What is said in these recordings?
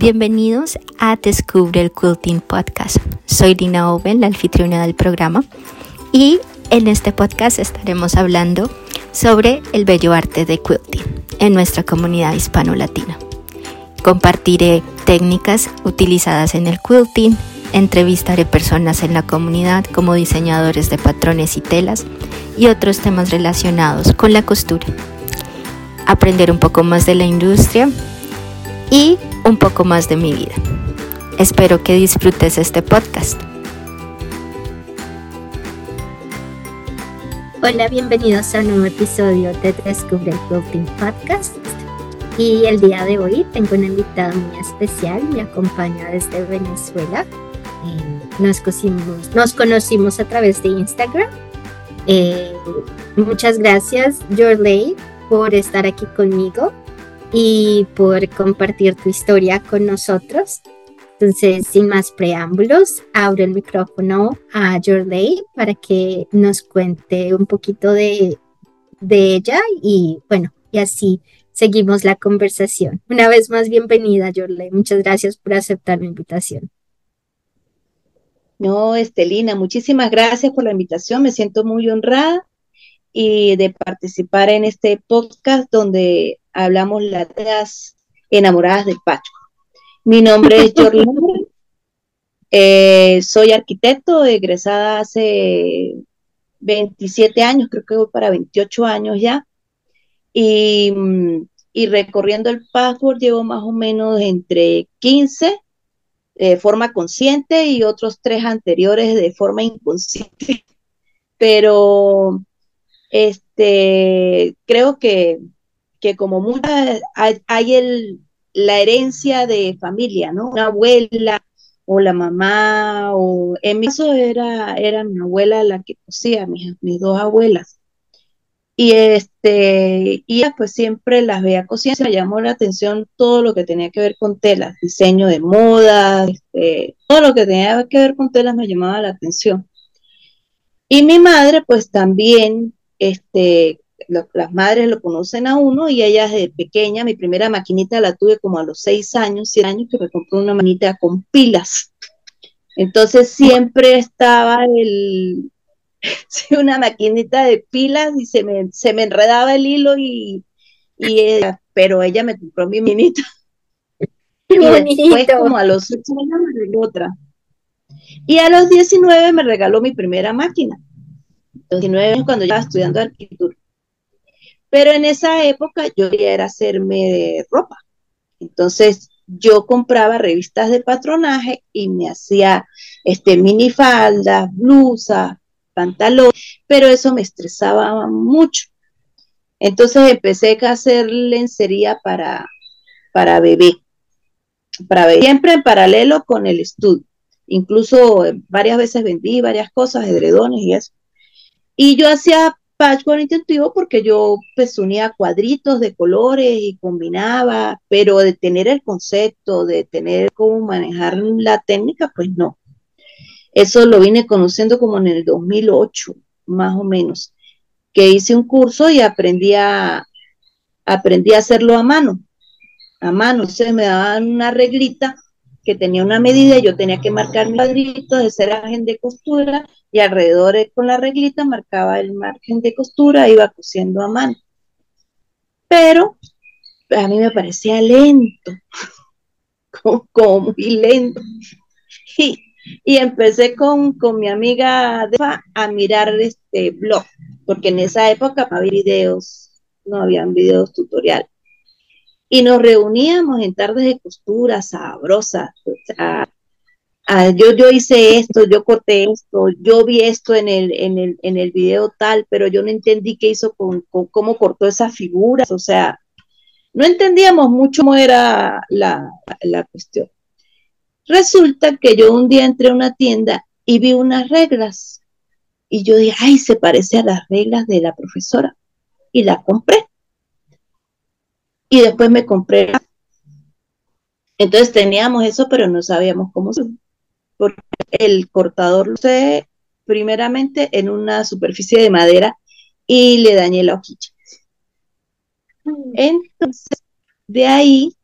Bienvenidos a Descubre el Quilting Podcast. Soy Dina Owen, la anfitriona del programa, y en este podcast estaremos hablando sobre el bello arte de quilting en nuestra comunidad hispano-latina. Compartiré técnicas utilizadas en el quilting, entrevistaré personas en la comunidad como diseñadores de patrones y telas y otros temas relacionados con la costura. Aprender un poco más de la industria y un poco más de mi vida. Espero que disfrutes este podcast. Hola, bienvenidos a un nuevo episodio de Descubre el Quilting Podcast. Y el día de hoy tengo una invitada muy especial, me acompaña desde Venezuela. Eh, nos, conocimos, nos conocimos a través de Instagram. Eh, muchas gracias, Jorley, por estar aquí conmigo y por compartir tu historia con nosotros. Entonces, sin más preámbulos, abro el micrófono a Jorley para que nos cuente un poquito de, de ella y bueno, y así seguimos la conversación. Una vez más, bienvenida, Jorley. Muchas gracias por aceptar mi invitación. No, Estelina, muchísimas gracias por la invitación. Me siento muy honrada y de participar en este podcast donde hablamos las enamoradas del Pacho. Mi nombre es Jorlene, eh, soy arquitecto, egresada hace 27 años, creo que voy para 28 años ya, y, y recorriendo el password llevo más o menos entre 15 de forma consciente y otros tres anteriores de forma inconsciente. Pero este, creo que que como muchas hay, el, la herencia de familia, ¿no? Una abuela o la mamá, o en mi caso era, era mi abuela la que cosía, mis, mis dos abuelas. Y este, y pues siempre las veía cosiendo, me llamó la atención todo lo que tenía que ver con telas, diseño de moda, este, todo lo que tenía que ver con telas me llamaba la atención. Y mi madre, pues también, este, las madres lo conocen a uno y ella de pequeña, mi primera maquinita la tuve como a los seis años, siete años, que me compró una maquinita con pilas. Entonces siempre estaba el, una maquinita de pilas y se me, se me enredaba el hilo y, y pero ella me compró mi minita. Y después como a los ocho años me regaló otra. Y a los 19 me regaló mi primera máquina. 19 años cuando yo estaba estudiando arquitectura. Pero en esa época yo quería era hacerme de ropa. Entonces yo compraba revistas de patronaje y me hacía este minifaldas, blusas, pantalones, pero eso me estresaba mucho. Entonces empecé a hacer lencería para, para bebé, para bebé, siempre en paralelo con el estudio. Incluso varias veces vendí varias cosas, edredones y eso. Y yo hacía patchwork intuitivo porque yo pues unía cuadritos de colores y combinaba, pero de tener el concepto, de tener cómo manejar la técnica, pues no. Eso lo vine conociendo como en el 2008, más o menos, que hice un curso y aprendí a, aprendí a hacerlo a mano, a mano, se me daban una reglita que tenía una medida, yo tenía que marcar mi cuadrito de margen de costura y alrededor con la reglita marcaba el margen de costura, iba cosiendo a mano. Pero a mí me parecía lento, como, muy lento. Y, y empecé con, con, mi amiga a mirar este blog, porque en esa época no había videos, no habían videos tutoriales y nos reuníamos en tardes de costura sabrosas. yo, yo hice esto, yo corté esto, yo vi esto en el, en el, en el video tal, pero yo no entendí qué hizo con, cómo cortó esas figuras, o sea, no entendíamos mucho cómo era la, la cuestión. Resulta que yo un día entré a una tienda y vi unas reglas y yo dije, ay, se parece a las reglas de la profesora y la compré y después me compré. Entonces teníamos eso, pero no sabíamos cómo se porque el cortador lo usé primeramente en una superficie de madera y le dañé la hojilla. Entonces, de ahí,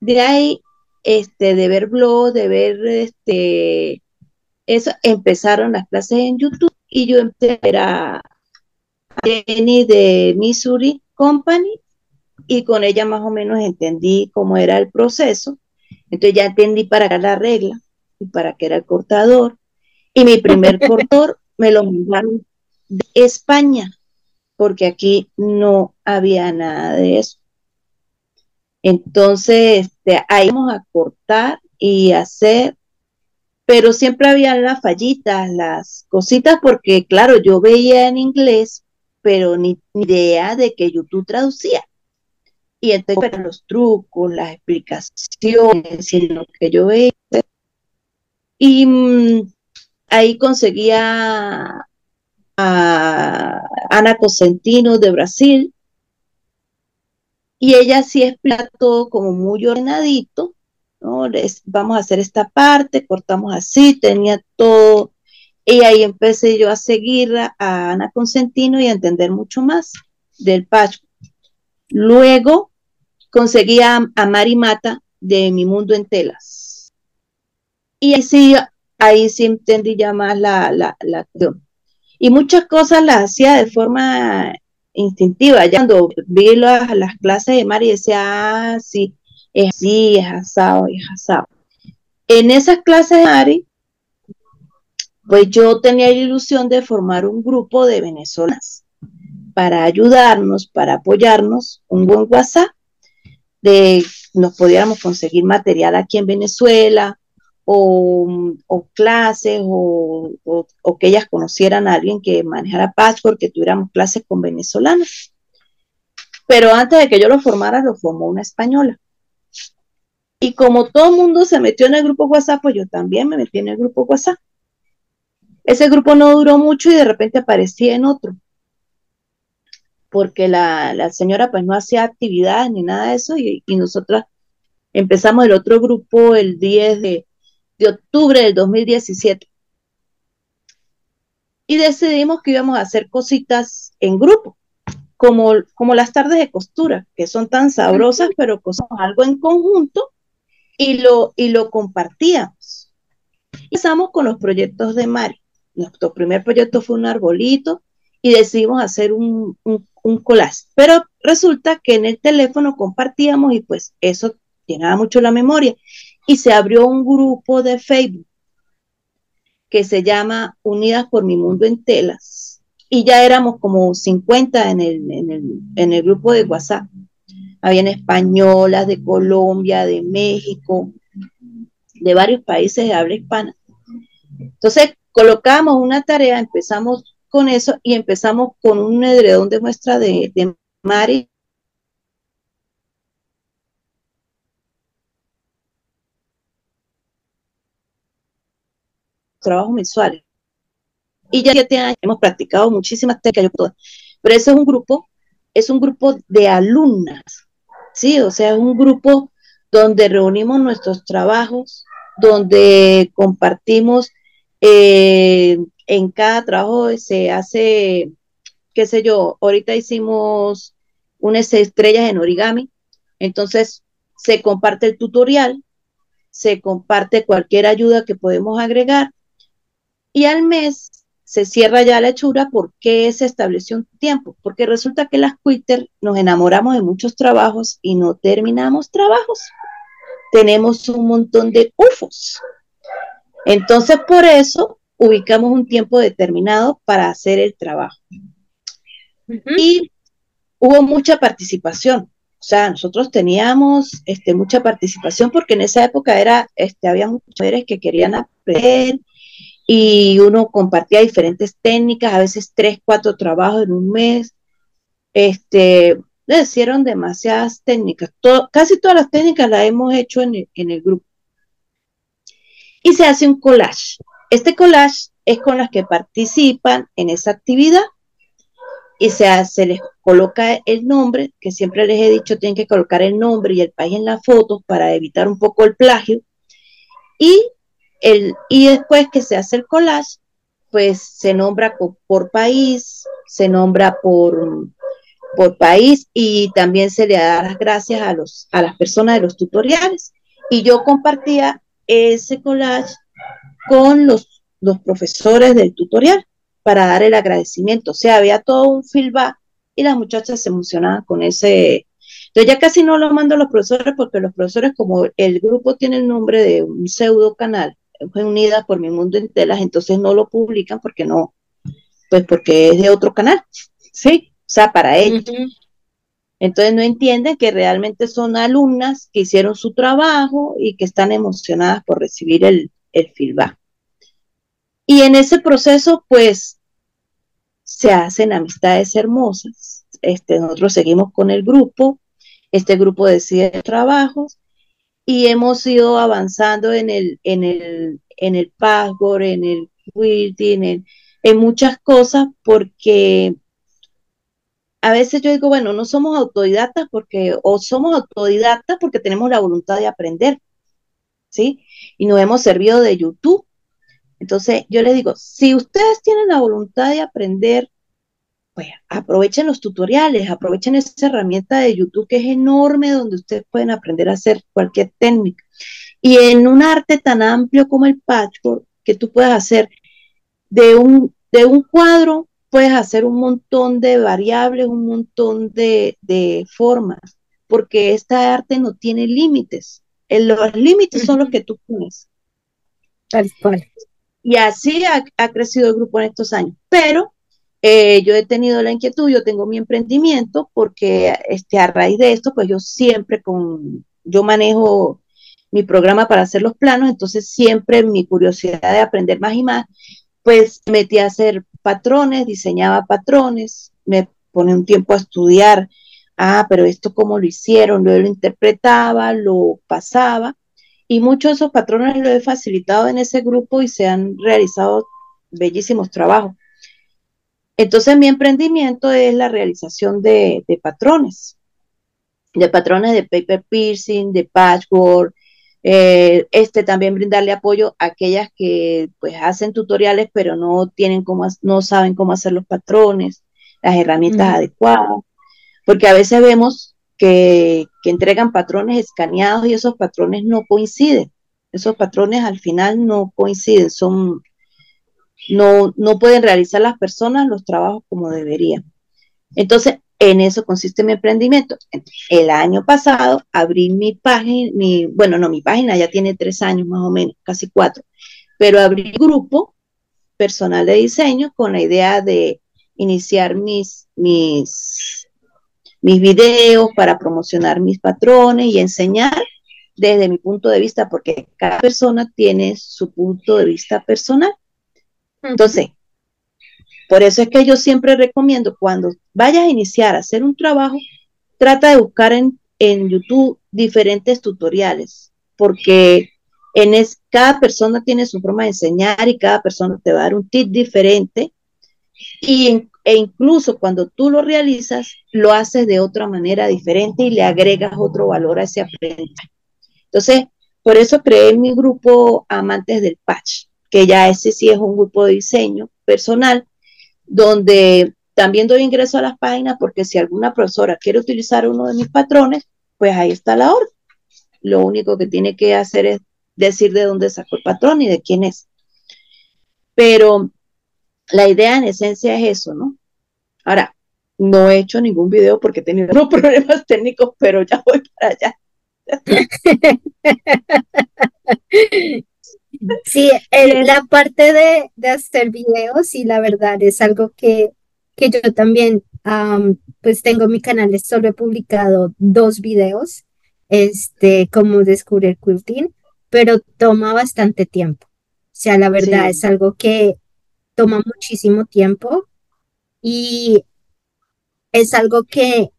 de ahí este, de ver blogs, de ver este, eso, empezaron las clases en YouTube y yo empecé a ver a Jenny de Missouri Company y con ella más o menos entendí cómo era el proceso. Entonces ya entendí para qué la regla y para qué era el cortador. Y mi primer cortador me lo mandaron de España, porque aquí no había nada de eso. Entonces, este, ahí vamos a cortar y hacer, pero siempre había las fallitas, las cositas, porque claro, yo veía en inglés, pero ni, idea de que YouTube traducía. Y entonces los trucos, las explicaciones y lo que yo veía. Y mm, ahí conseguía a Ana Cosentino de Brasil, y ella sí explica todo como muy ordenadito, ¿no? vamos a hacer esta parte, cortamos así, tenía todo. Y ahí empecé yo a seguir a Ana Consentino y a entender mucho más del patch. Luego conseguí a, Mari Mata de Mi Mundo en Telas. Y ahí sí, ahí sí entendí ya más la, la, la Y muchas cosas las hacía de forma instintiva. Ya cuando vi las, las clases de Mari decía, ah, sí, es así, es asado, es asado. En esas clases de Mari, pues yo tenía la ilusión de formar un grupo de venezolanas para ayudarnos, para apoyarnos, un buen WhatsApp, de nos pudiéramos conseguir material aquí en Venezuela, o, clases o, que ellas conocieran a alguien que manejara Patchwork, que tuviéramos clases con venezolanos. Pero antes de que yo lo formara, lo formó una española. Y como todo el mundo se metió en el grupo WhatsApp, pues yo también me metí en el grupo WhatsApp. Ese grupo no duró mucho y de repente aparecí en otro. Porque la, señora pues no hacía actividades ni nada de eso y, y nosotras empezamos el otro grupo el 10 de, octubre del 2017. Y decidimos que íbamos a hacer cositas en grupo, como, como las tardes de costura, que son tan sabrosas, pero cosamos algo en conjunto y lo, y lo compartíamos. Empezamos con los proyectos de Mari. Nuestro primer proyecto fue un arbolito y decidimos hacer un, un, collage. Pero resulta que en el teléfono compartíamos y pues eso llenaba mucho la memoria y se abrió un grupo de Facebook que se llama Unidas por mi mundo en telas. Y ya éramos como 50 en el, en el, grupo de WhatsApp. Habían españolas de Colombia, de México, de varios países de habla hispana. Entonces, colocamos una tarea, empezamos con eso y empezamos con un edredón de muestra de, de Mari trabajo mensuales. Y ya siete hemos practicado muchísimas técnicas, pero ese es un grupo, es un grupo de alumnas, ¿sí? O sea, es un grupo donde reunimos nuestros trabajos, donde compartimos, eh, en cada trabajo se hace, qué sé yo, ahorita hicimos unas estrellas en origami, entonces se comparte el tutorial, se comparte cualquier ayuda que podemos agregar y al mes se cierra ya la hechura porque se estableció un tiempo, porque resulta que las Twitter nos enamoramos de muchos trabajos y no terminamos trabajos. Tenemos un montón de UFOs. Entonces, por eso ubicamos un tiempo determinado para hacer el trabajo. Y hubo mucha participación. O sea, nosotros teníamos este, mucha participación porque en esa época era, este, había muchas mujeres que querían aprender y uno compartía diferentes técnicas, a veces tres, cuatro trabajos en un mes. Este, le hicieron demasiadas técnicas. casi todas las técnicas las hemos hecho en el, grupo. Y se hace un collage. Este collage es con las que participan en esa actividad y se, les coloca el nombre, que siempre les he dicho, tienen que colocar el nombre y el país en la foto para evitar un poco el plagio. Y y después que se hace el collage, pues se nombra por, país, se nombra por, por país y también se le da las gracias a, los, a las personas de los tutoriales Y yo compartía ese collage con los, los profesores del tutorial para dar el agradecimiento. O sea, había todo un feedback y las muchachas se emocionaban con ese. Entonces ya casi no lo mando a los profesores porque los profesores, como el grupo tiene el nombre de un pseudo canal, fue unida por mi mundo en telas, entonces no lo publican porque no, pues porque es de otro canal, ¿sí? O sea, para ellos. Entonces no entienden que realmente son alumnas que hicieron su trabajo y que están emocionadas por recibir el, el feedback. Y en ese proceso, pues, se hacen amistades hermosas. Este, nosotros seguimos con el grupo, este grupo decide trabajos y hemos ido avanzando en el, en el, en el password, en el quilting, en, en muchas cosas, porque a veces yo digo, bueno, no somos autodidactas porque, o somos autodidactas porque tenemos la voluntad de aprender, ¿sí? Y nos hemos servido de YouTube. Entonces, yo les digo, si ustedes tienen la voluntad de aprender, pues aprovechen los tutoriales, aprovechen esa herramienta de YouTube que es enorme donde ustedes pueden aprender a hacer cualquier técnica. Y en un arte tan amplio como el patchwork, que tú puedes hacer de un, de un cuadro puedes hacer un montón de variables, un montón de, formas, porque esta arte no tiene límites. Los límites son los que tú pones. Tal cual. Y así ha, crecido el grupo en estos años. Pero eh, yo he tenido la inquietud, yo tengo mi emprendimiento, porque este, a raíz de esto, pues yo siempre con, yo manejo mi programa para hacer los planos, entonces siempre mi curiosidad de aprender más y más, pues metí a hacer patrones, diseñaba patrones, me pone un tiempo a estudiar, ah, pero esto cómo lo hicieron, luego lo interpretaba, lo pasaba, y muchos de esos patrones lo he facilitado en ese grupo y se han realizado bellísimos trabajos. Entonces mi emprendimiento es la realización de, de patrones, de patrones de paper piercing, de patchwork, eh, este también brindarle apoyo a aquellas que pues hacen tutoriales pero no tienen cómo, no saben cómo hacer los patrones, las herramientas adecuadas, porque a veces vemos que, entregan patrones escaneados y esos patrones no coinciden. Esos patrones al final no coinciden, son, no, no pueden realizar las personas los trabajos como deberían. Entonces, en eso consiste mi emprendimiento. El año pasado abrí mi página, mi, bueno, no, mi página ya tiene tres años más o menos, casi cuatro, pero abrí grupo personal de diseño con la idea de iniciar mis, mis, mis videos para promocionar mis patrones y enseñar desde mi punto de vista, porque cada persona tiene su punto de vista personal. Entonces, por eso es que yo siempre recomiendo cuando vayas a iniciar a hacer un trabajo, trata de buscar en, YouTube diferentes tutoriales, porque en es, cada persona tiene su forma de enseñar y cada persona te va a dar un tip diferente. Y, e incluso cuando tú lo realizas, lo haces de otra manera diferente y le agregas otro valor a ese aprendizaje. Entonces, por eso creé mi grupo Amantes del Patch, que ya ese sí es un grupo de diseño personal donde también doy ingreso a las páginas porque si alguna profesora quiere utilizar uno de mis patrones, pues ahí está la orden. Lo único que tiene que hacer es decir de dónde sacó el patrón y de quién es. Pero la idea en esencia es eso, ¿no? Ahora, no he hecho ningún video porque he tenido unos problemas técnicos, pero ya voy para allá. Sí, la parte de, de, hacer videos, y la verdad es algo que, que yo también, pues tengo mi canal, solo he publicado dos videos, este, como descubrir quilting, pero toma bastante tiempo. O sea, la verdad es algo que toma muchísimo tiempo y es algo que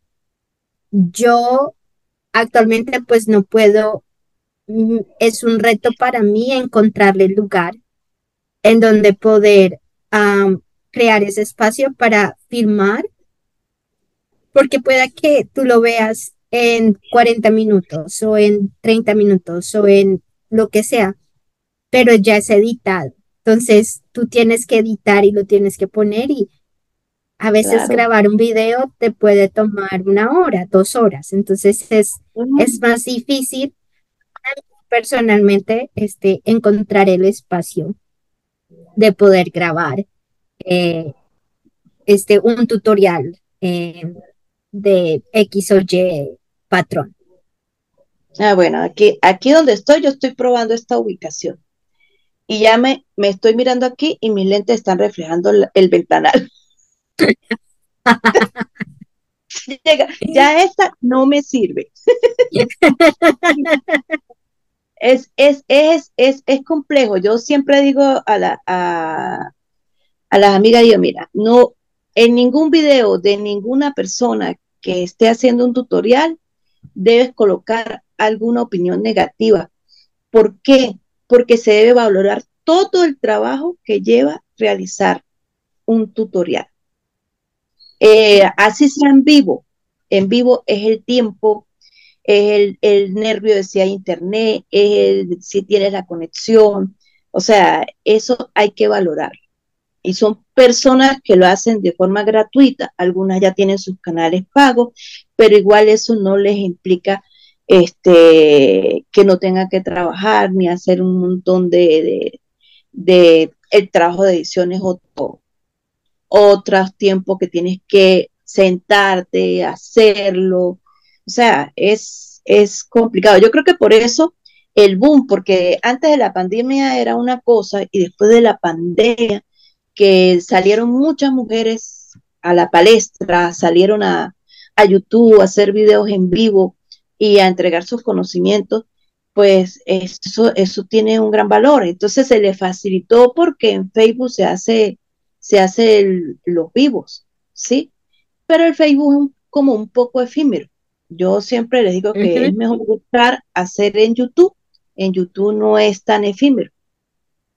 yo actualmente pues no puedo Mm, es un reto para mí encontrarle lugar en donde poder crear ese espacio para filmar, porque pueda que tú lo veas en 40 minutos o en 30 minutos o en lo que sea, pero ya es editado. Entonces tú tienes que editar y lo tienes que poner y a veces grabar un video te puede tomar una hora, dos horas. Entonces es, es más difícil personalmente este, encontrar el espacio de poder grabar eh, este, un tutorial eh, de X o Y patrón. Ah, bueno, aquí, aquí donde estoy, yo estoy probando esta ubicación. Y ya me, me estoy mirando aquí y mis lentes están reflejando el, ventanal. ya esta no me sirve. es, es, es, es, es complejo. Yo siempre digo a, la, a, a las amigas, yo, mira, no, en ningún video de ninguna persona que esté haciendo un tutorial debes colocar alguna opinión negativa. ¿Por qué? Porque se debe valorar todo el trabajo que lleva realizar un tutorial. Eh, así sea en vivo. En vivo es el tiempo, es el, nervio de si hay internet, es si tienes la conexión. O sea, eso hay que valorar. Y son personas que lo hacen de forma gratuita. Algunas ya tienen sus canales pagos, pero igual eso no les implica este, que no tengan que trabajar ni hacer un montón de, de, el trabajo de edición es otro, otros tiempos que tienes que sentarte, hacerlo. O sea, es, es complicado. Yo creo que por eso el boom, porque antes de la pandemia era una cosa y después de la pandemia que salieron muchas mujeres a la palestra, salieron a, a YouTube a hacer videos en vivo y a entregar sus conocimientos, pues eso, eso tiene un gran valor. Entonces se le facilitó porque en Facebook se hace, se hace los vivos, ¿sí? Pero el Facebook es como un poco efímero. Yo siempre les digo que es mejor buscar hacer en YouTube. En YouTube no es tan efímero.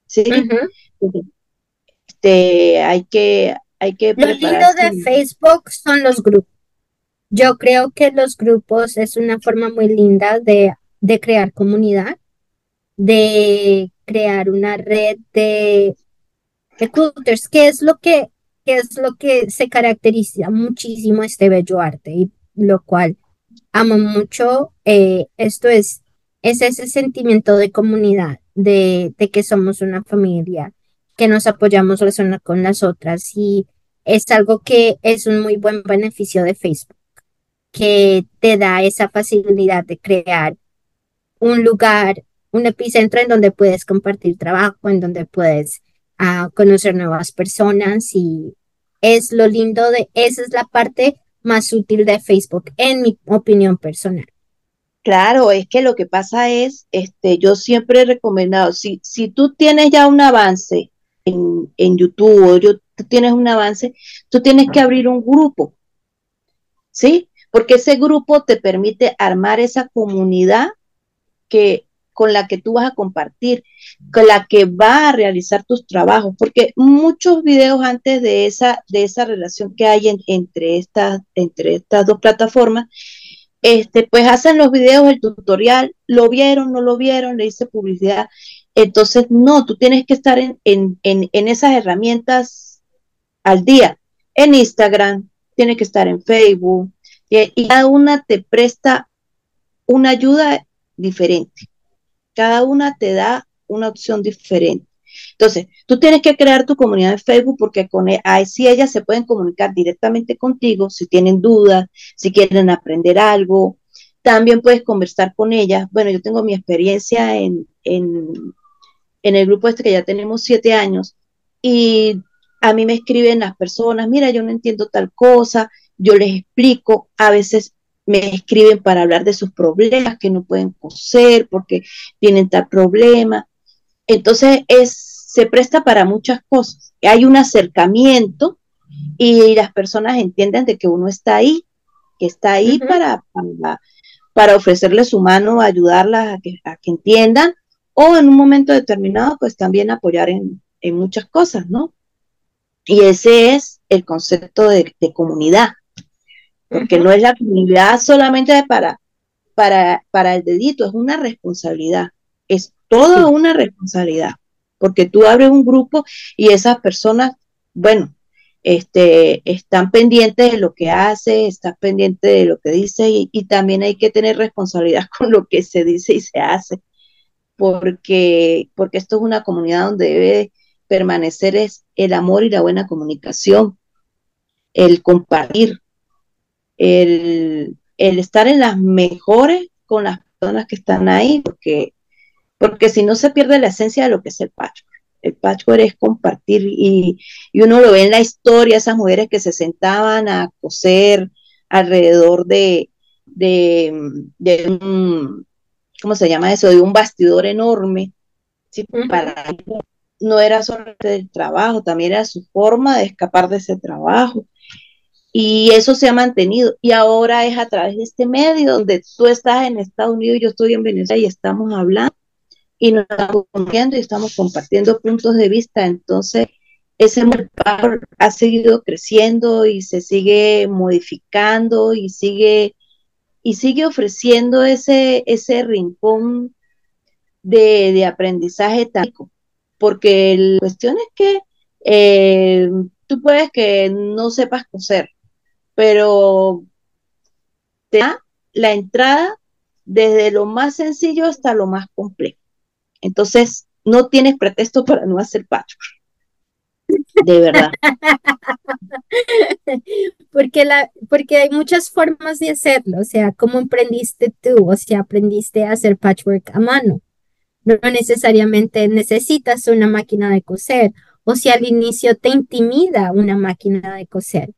¿Sí? este, hay que, hay que Lo lindo de Facebook son los grupos. Yo creo que los grupos es una forma muy linda de, crear comunidad, de crear una red de recruiters, que es lo que, es lo que se caracteriza muchísimo este bello arte y lo cual amo mucho. Eh, esto es, es ese sentimiento de comunidad, de, de que somos una familia, que nos apoyamos las unas con las otras y es algo que es un muy buen beneficio de Facebook que te da esa facilidad de crear un lugar, un epicentro en donde puedes compartir trabajo, en donde puedes ah, conocer nuevas personas y es lo lindo de, esa es la parte más útil de Facebook, en mi opinión personal. Claro, es que lo que pasa es, este, yo siempre he recomendado, si, si tú tienes ya un avance en, en YouTube o yo, tú tienes un avance, tú tienes que abrir un grupo, ¿sí? Porque ese grupo te permite armar esa comunidad que con la que tú vas a compartir, con la que va a realizar tus trabajos, porque muchos videos antes de esa, de esa relación que hay entre, estas, entre estas dos plataformas, este, pues hacen los videos, el tutorial, lo vieron, no lo vieron, le hice publicidad. Entonces, no, tú tienes que estar en, en, en, en esas herramientas al día, en Instagram, tienes que estar en Facebook, y cada una te presta una ayuda diferente. Cada una te da una opción diferente. Entonces, tú tienes que crear tu comunidad en Facebook porque con e, ahí sí ellas se pueden comunicar directamente contigo si tienen dudas, si quieren aprender algo. También puedes conversar con ellas. Bueno, yo tengo mi experiencia en, en, en el grupo este que ya tenemos siete años y a mí me escriben las personas, mira, yo no entiendo tal cosa, yo les explico, a veces me escriben para hablar de sus problemas que no pueden coser porque tienen tal problema. Entonces es, se presta para muchas cosas. Hay un acercamiento y las personas entienden de que uno está ahí, que está ahí para, para, ofrecerles su mano, ayudarlas a que, a que entiendan o en un momento determinado pues también apoyar en, en muchas cosas, ¿no? Y ese es el concepto de comunidad porque no es la comunidad solamente para, para, para el dedito, es una responsabilidad, es toda una responsabilidad, porque tú abres un grupo y esas personas, bueno, este, están pendientes de lo que hace, están pendientes de lo que dice y, también hay que tener responsabilidad con lo que se dice y se hace. porque, porque esto es una comunidad donde debe permanecer es el amor y la buena comunicación, el compartir, el, el estar en las mejores con las personas que están ahí, porque, porque si no se pierde la esencia de lo que es el patchwork. El patchwork es compartir y, uno lo ve en la historia, esas mujeres que se sentaban a coser alrededor de, de, un, ¿cómo se llama eso? De un bastidor enorme. Para no era solo el trabajo, también era su forma de escapar de ese trabajo. Y eso se ha mantenido. Y ahora es a través de este medio donde tú estás en Estados Unidos, yo estoy en Venezuela y estamos hablando y nos estamos y estamos compartiendo puntos de vista. Entonces, ese mercado ha seguido creciendo y se sigue modificando y sigue y sigue ofreciendo ese, ese rincón de, aprendizaje táctico. Porque la cuestión es que eh, tú puedes que no sepas coser, pero te da la entrada desde lo más sencillo hasta lo más complejo. Entonces, no tienes pretexto para no hacer patchwork. De verdad. porque, la, porque hay muchas formas de hacerlo. O sea, ¿cómo emprendiste tú? O sea, aprendiste a hacer patchwork a mano. No necesariamente necesitas una máquina de coser. O si al inicio te intimida una máquina de coser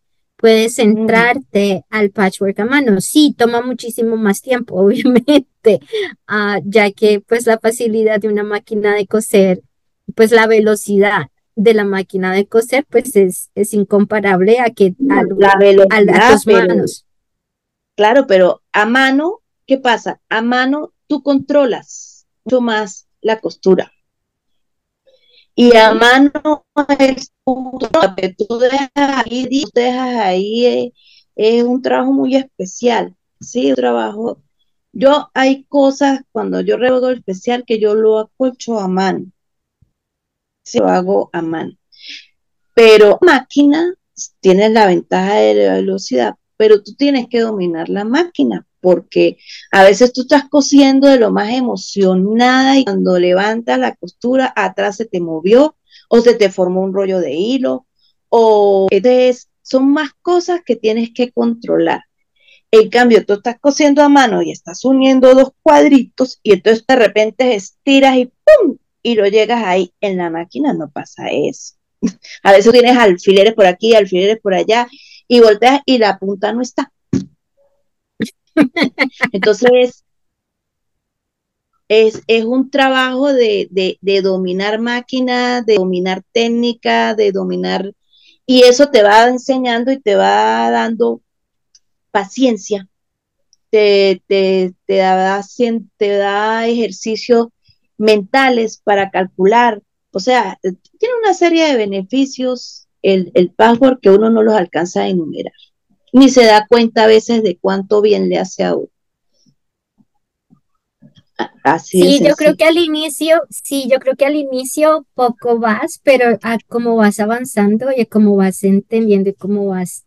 puedes entrarte al patchwork a mano. Sí, toma muchísimo más tiempo, obviamente, ah, ya que pues la facilidad de una máquina de coser, pues la velocidad de la máquina de coser, pues es, es incomparable a que a, la velocidad, manos. Claro, pero a mano, ¿qué pasa? A mano tú controlas mucho más la costura y a mano es que tú dejas ahí, tú dejas ahí, eh, es, un trabajo muy especial, sí, un trabajo. Yo hay cosas cuando yo rebogo especial que yo lo acolcho a mano, sí, lo hago a mano. Pero máquina tiene la ventaja de la velocidad, pero tú tienes que dominar la máquina porque a veces tú estás cosiendo de lo más emocionada y cuando levantas la costura atrás se te movió o se te formó un rollo de hilo o entonces son más cosas que tienes que controlar. En cambio, tú estás cosiendo a mano y estás uniendo dos cuadritos y entonces de repente estiras y ¡pum! y lo llegas ahí. En la máquina no pasa eso. A veces tienes alfileres por aquí, alfileres por allá y volteas y la punta no está. Entonces, es, es un trabajo de, de, dominar máquina, de dominar técnica, de dominar, y eso te va enseñando y te va dando paciencia, te, te, te, da, te da ejercicios mentales para calcular, o sea, tiene una serie de beneficios el, el password que uno no los alcanza a enumerar ni se da cuenta a veces de cuánto bien le hace a uno. Así sí, yo creo que al inicio, sí, yo creo que al inicio poco vas, pero a como vas avanzando y como vas entendiendo y cómo vas,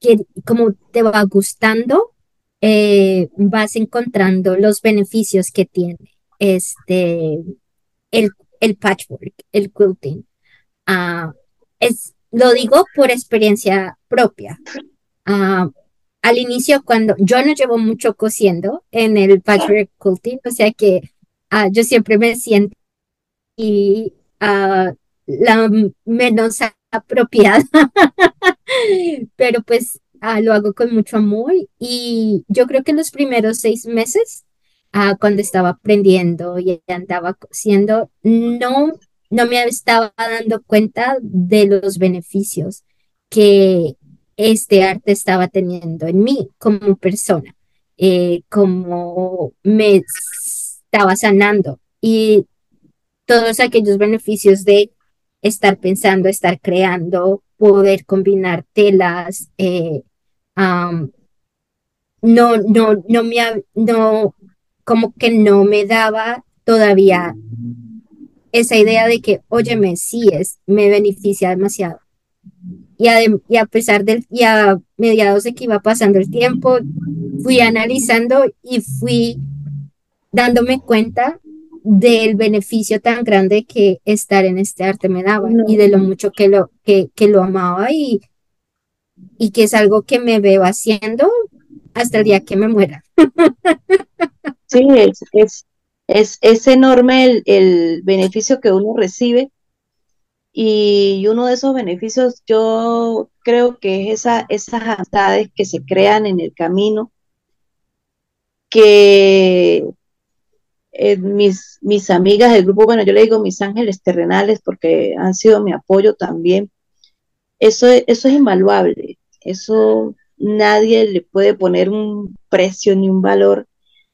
que, cómo te va gustando, eh, vas encontrando los beneficios que tiene este, el, el patchwork, el quilting. Ah, es, lo digo por experiencia propia. Ah, al inicio, cuando yo no llevo mucho cosiendo en el patchwork quilting, o sea que ah, yo siempre me siento y ah, la menos apropiada, pero pues lo hago con mucho amor y yo creo que los primeros seis meses, cuando estaba aprendiendo y andaba cosiendo, no, no me estaba dando cuenta de los beneficios que este arte estaba teniendo en mí como persona, eh, como me estaba sanando. Y todos aquellos beneficios de estar pensando, estar creando, poder combinar telas, eh, no, no, no me, no, como que no me daba todavía esa idea de que, óyeme, sí es, me beneficia demasiado y a, pesar del, y a mediados de que iba pasando el tiempo, fui analizando y fui dándome cuenta del beneficio tan grande que estar en este arte me daba y de lo mucho que lo, que, que lo amaba y, y que es algo que me veo haciendo hasta el día que me muera. Sí, es, es, es, es enorme el, el, beneficio que uno recibe y uno de esos beneficios yo creo que es esa, esas amistades que se crean en el camino, que eh, mis, mis amigas del grupo, bueno, yo le digo mis ángeles terrenales porque han sido mi apoyo también, eso, eso es invaluable, eso nadie le puede poner un precio ni un valor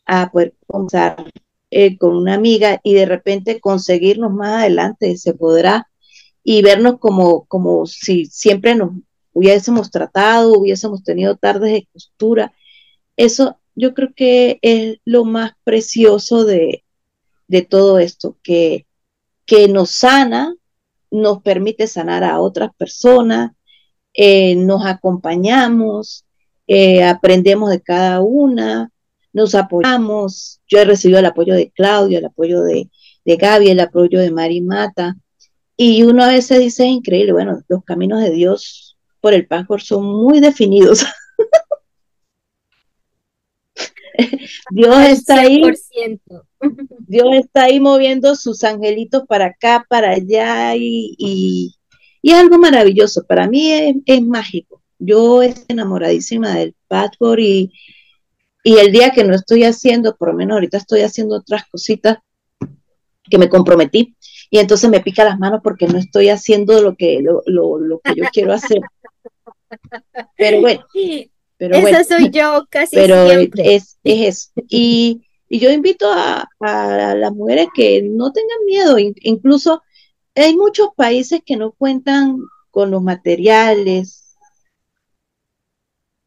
a poder conversar eh, con una amiga y de repente conseguirnos más adelante, se podrá, y vernos como, como si siempre nos hubiésemos tratado, hubiésemos tenido tardes de costura. Eso yo creo que es lo más precioso de, de todo esto, que, que nos sana, nos permite sanar a otras personas, eh, nos acompañamos, eh, aprendemos de cada una, nos apoyamos. Yo he recibido el apoyo de Claudia, el apoyo de, de Gaby, el apoyo de Mari Mata. Y uno a veces dice, increíble, bueno, los caminos de Dios por el pastor son muy definidos. Dios está ahí. Dios está ahí moviendo sus angelitos para acá, para allá y, y, es algo maravilloso. Para mí es, mágico. Yo estoy enamoradísima del patchwork y, y el día que no estoy haciendo, por lo menos ahorita estoy haciendo otras cositas que me comprometí y entonces me pica las manos porque no estoy haciendo lo que, lo, lo, que yo quiero hacer. Pero bueno, pero Esa soy yo casi pero Es, es eso. Y, y yo invito a, a, las mujeres que no tengan miedo, incluso hay muchos países que no cuentan con los materiales.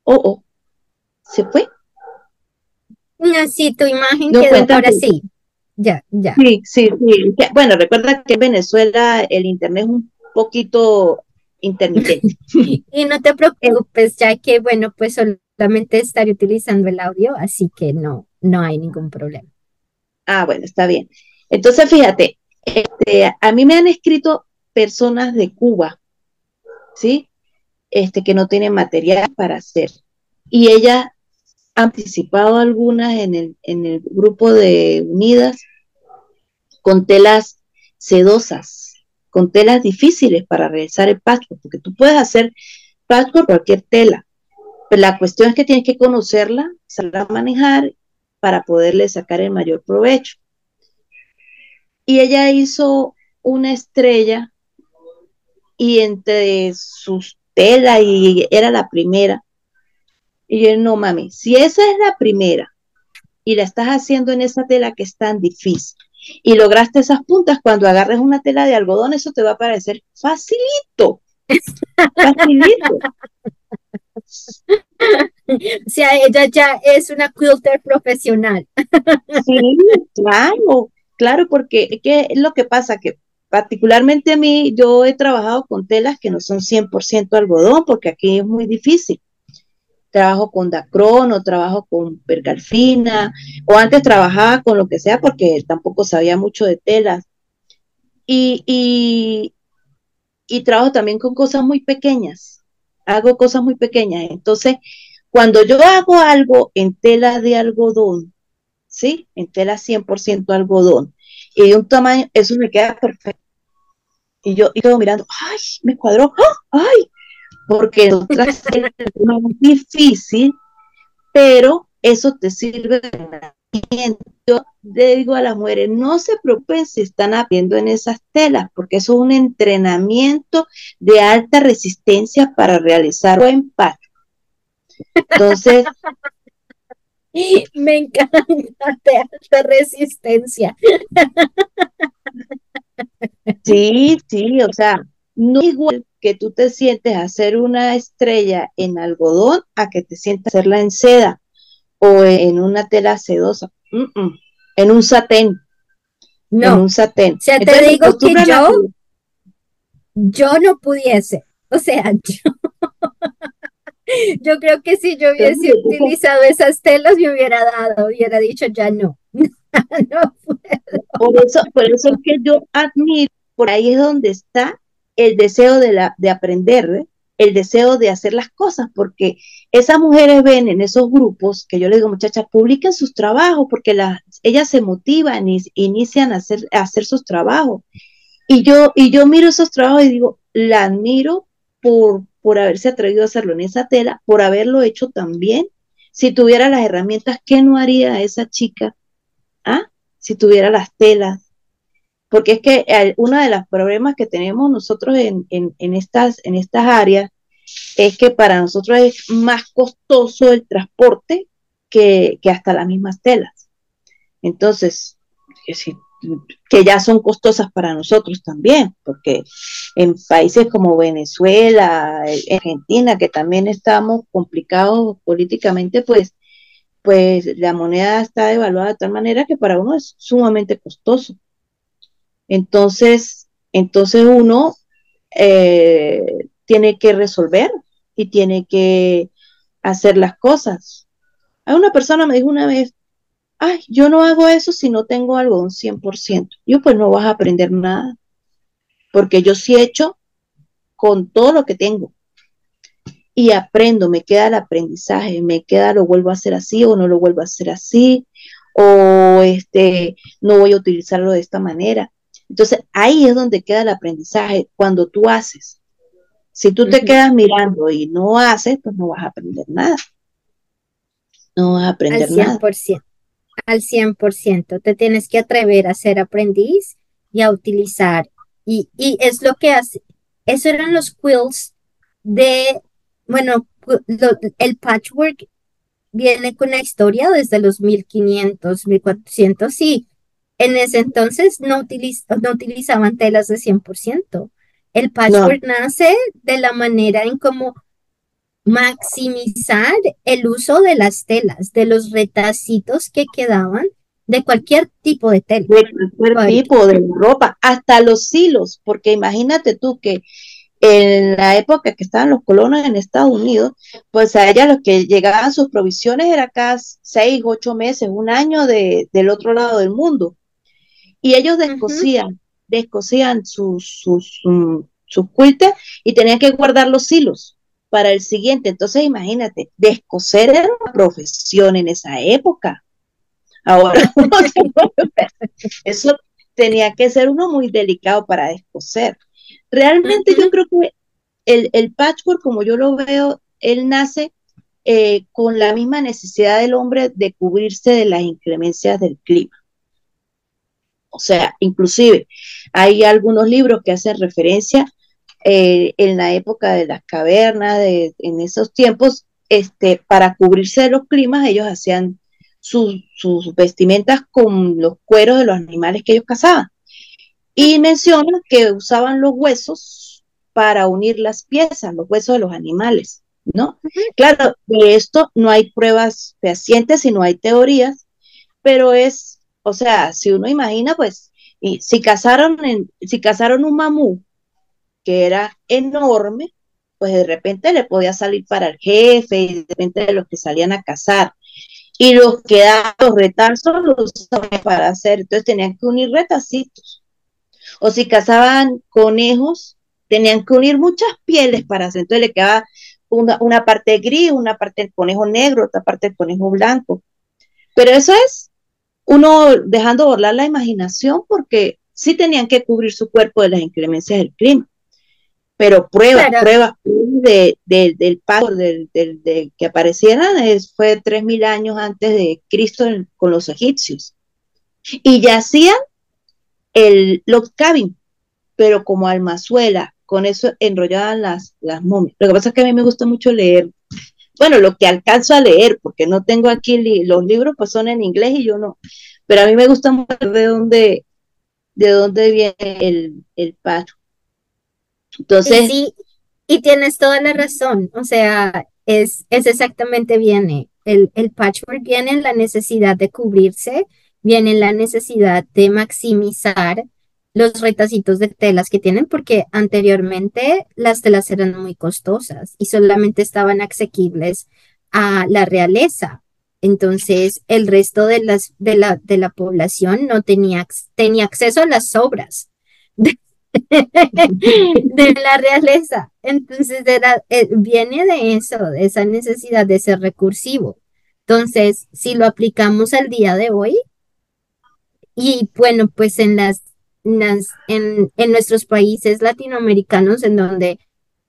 Oh, oh, ¿se fue? No, sí, tu imagen quedó ahora sí. Ya, ya. Sí, sí, sí. Bueno, recuerda que en Venezuela el internet es un poquito intermitente. y no te preocupes, ya que, bueno, pues solamente estaré utilizando el audio, así que no, no hay ningún problema. Ah, bueno, está bien. Entonces, fíjate, este, a mí me han escrito personas de Cuba, ¿sí? Este, que no tienen material para hacer. Y ellas han participado algunas en el, en el grupo de Unidas con telas sedosas, con telas difíciles para realizar el patchwork, porque tú puedes hacer patchwork cualquier tela. Pero la cuestión es que tienes que conocerla, saberla manejar para poderle sacar el mayor provecho. Y ella hizo una estrella y entre sus telas y era la primera. Y yo, no mami, si esa es la primera y la estás haciendo en esa tela que es tan difícil, y lograste esas puntas, cuando agarres una tela de algodón, eso te va a parecer facilito. Facilito. O sea, ella ya es una quilter profesional. Sí, claro, claro, porque ¿qué es lo que pasa? Que particularmente a mí, yo he trabajado con telas que no son 100% algodón, porque aquí es muy difícil trabajo con Dacron o trabajo con Pergalfina, o antes trabajaba con lo que sea porque tampoco sabía mucho de telas. Y, y, y trabajo también con cosas muy pequeñas, hago cosas muy pequeñas. Entonces, cuando yo hago algo en tela de algodón, ¿sí? En tela 100% algodón, y de un tamaño, eso me queda perfecto. Y yo y quedo mirando, ay, me cuadró, ¡Ah! ay, porque otras es más difícil, pero eso te sirve. Yo le digo a las mujeres, no se preocupen si están aprendiendo en esas telas, porque eso es un entrenamiento de alta resistencia para realizar buen patio. Entonces, me encanta de alta resistencia. Sí, sí, o sea, no igual que tú te sientes hacer una estrella en algodón a que te sientes hacerla en seda o en una tela sedosa, en un satén. No, en un satén. O sea, te digo que yo, yo no pudiese, o sea, yo, yo creo que si yo hubiese utilizado esas telas me hubiera dado, hubiera dicho ya no. no Por eso, por eso es que yo admiro, por ahí es donde está el deseo de, la, de aprender, el deseo de hacer las cosas, porque esas mujeres ven en esos grupos que yo les digo, muchachas, publiquen sus trabajos, porque las, ellas se motivan y inician a hacer, a hacer sus trabajos. Y yo, y yo miro esos trabajos y digo, la admiro por, por haberse atrevido a hacerlo en esa tela, por haberlo hecho también. Si tuviera las herramientas, ¿qué no haría esa chica? ¿Ah? Si tuviera las telas, porque es que uno de los problemas que tenemos nosotros en, estas, en estas áreas es que para nosotros es más costoso el transporte que, hasta las mismas telas. Entonces, que ya son costosas para nosotros también, porque en países como Venezuela, Argentina, que también estamos complicados políticamente, pues, pues la moneda está devaluada de tal manera que para uno es sumamente costoso. Entonces, entonces uno eh, tiene que resolver y tiene que hacer las cosas. Hay una persona me dijo una vez, ay, yo no hago eso si no tengo algo un 100%. Yo pues no vas a aprender nada, porque yo sí he hecho con todo lo que tengo. Y aprendo, me queda el aprendizaje, me queda lo vuelvo a hacer así o no lo vuelvo a hacer así, o este, no voy a utilizarlo de esta manera. Entonces ahí es donde queda el aprendizaje, cuando tú haces. Si tú te quedas mirando y no haces, pues no vas a aprender nada. No vas a aprender nada. Al 100%. Te tienes que atrever a ser aprendiz y a utilizar. Y, y es lo que hace. Eso eran los quills de, bueno, el patchwork viene con la historia desde los 1500, 1400, sí, en ese entonces no, no utilizaban telas de 100%. El patchwork nace de la manera en cómo maximizar el uso de las telas, de los retacitos que quedaban de cualquier tipo de tela. De cualquier tipo de ropa, hasta los hilos, porque imagínate tú que en la época que estaban los colonos en Estados Unidos, pues a ellas los que llegaban sus provisiones era cada seis, ocho meses, un año de, del otro lado del mundo. Y ellos descosían, descosían sus, sus, sus y tenían que guardar los hilos para el siguiente. Entonces, imagínate, descoser era una profesión en esa época. Ahora, eso tenía que ser uno muy delicado para descoser. Realmente yo creo que el, el, patchwork, como yo lo veo, él nace eh, con la misma necesidad del hombre de cubrirse de las inclemencias del clima. O sea, inclusive hay algunos libros que hacen referencia eh, en la época de las cavernas, de, en esos tiempos, este, para cubrirse de los climas, ellos hacían sus, vestimentas con los cueros de los animales que ellos cazaban. Y mencionan que usaban los huesos para unir las piezas, los huesos de los animales, ¿no? Claro, de esto no hay pruebas fehacientes y no hay teorías, pero es o sea, si uno imagina, pues, y si cazaron, en, si cazaron un mamú que era enorme, pues de repente le podía salir para el jefe y de repente de los que salían a cazar. Y los que daban los retazos los usaban para hacer, entonces tenían que unir retacitos. O si cazaban conejos, tenían que unir muchas pieles para hacer, entonces le quedaba una, una parte gris, una parte del conejo negro, otra parte del conejo blanco. Pero eso es uno dejando volar la imaginación porque sí tenían que cubrir su cuerpo de las inclemencias del clima. Pero pruebas, pruebas de, del paso del, de que aparecieran es, fue tres mil años antes de Cristo con los egipcios. Y ya hacían el log cabin, pero como almazuela, con eso enrollaban las, las momias. Lo que pasa es que a mí me gusta mucho leer bueno, lo que alcanzo a leer, porque no tengo aquí los libros, pues son en inglés y yo no. Pero a mí me gusta mucho de dónde, de dónde viene el, el paro. Entonces. Y tienes toda la razón. O sea, es, es exactamente viene. El, el patchwork viene en la necesidad de cubrirse, viene en la necesidad de maximizar los retacitos de telas que tienen, porque anteriormente las telas eran muy costosas y solamente estaban asequibles a la realeza. Entonces, el resto de, las, de, la, de la población no tenía, tenía acceso a las obras de, la realeza. Entonces, era, eh, viene de eso, de esa necesidad de ser recursivo. Entonces, si lo aplicamos al día de hoy, y bueno, pues en las, en, en nuestros países latinoamericanos, en donde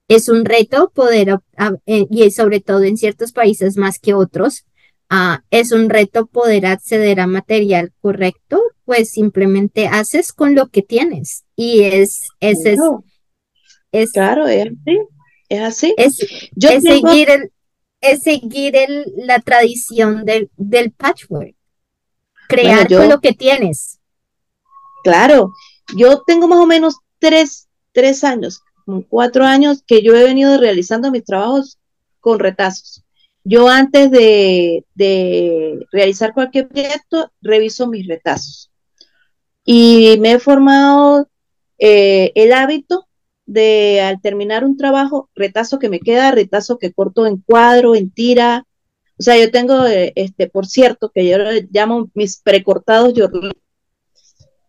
es un reto poder, eh, y sobre todo en ciertos países más que otros, Ah, es un reto poder acceder a material correcto, pues simplemente haces con lo que tienes. Y es, es, es, claro, es así. Es así. Yo seguir, el, es seguir el, la tradición del, del patchwork. Crear con lo que tienes. Claro, yo tengo más o menos tres, tres años, cuatro años que yo he venido realizando mis trabajos con retazos. Yo antes de, realizar cualquier proyecto, reviso mis retazos. Y me he formado eh, el hábito de al terminar un trabajo, retazo que me queda, retazo que corto en cuadro, en tira. O sea, yo tengo, eh, este, por cierto, que yo llamo mis precortados yo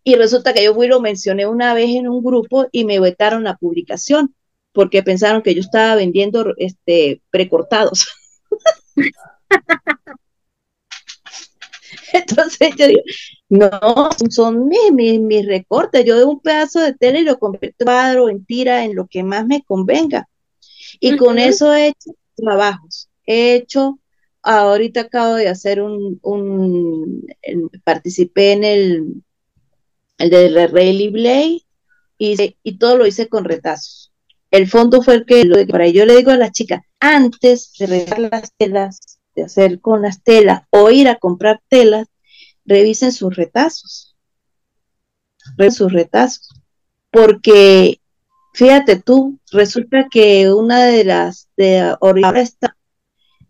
y resulta que yo fui lo mencioné una vez en un grupo y me vetaron la publicación porque pensaron que yo estaba vendiendo este precortados. Entonces yo digo, no, son mis, mis, recortes. Yo de un pedazo de tela y lo convierto en cuadro, en tira, en lo que más me convenga. Y con eso he hecho trabajos. He hecho, ahorita acabo de hacer un, un participé en el, el de Rayleigh Blade y, y todo lo hice con retazos el fondo fue el que lo para yo le digo a las chicas, antes de regar las telas, de hacer con las telas o ir a comprar telas, revisen sus retazos. Revisen sus retazos. Porque, fíjate tú, resulta que una de las, de, ahora está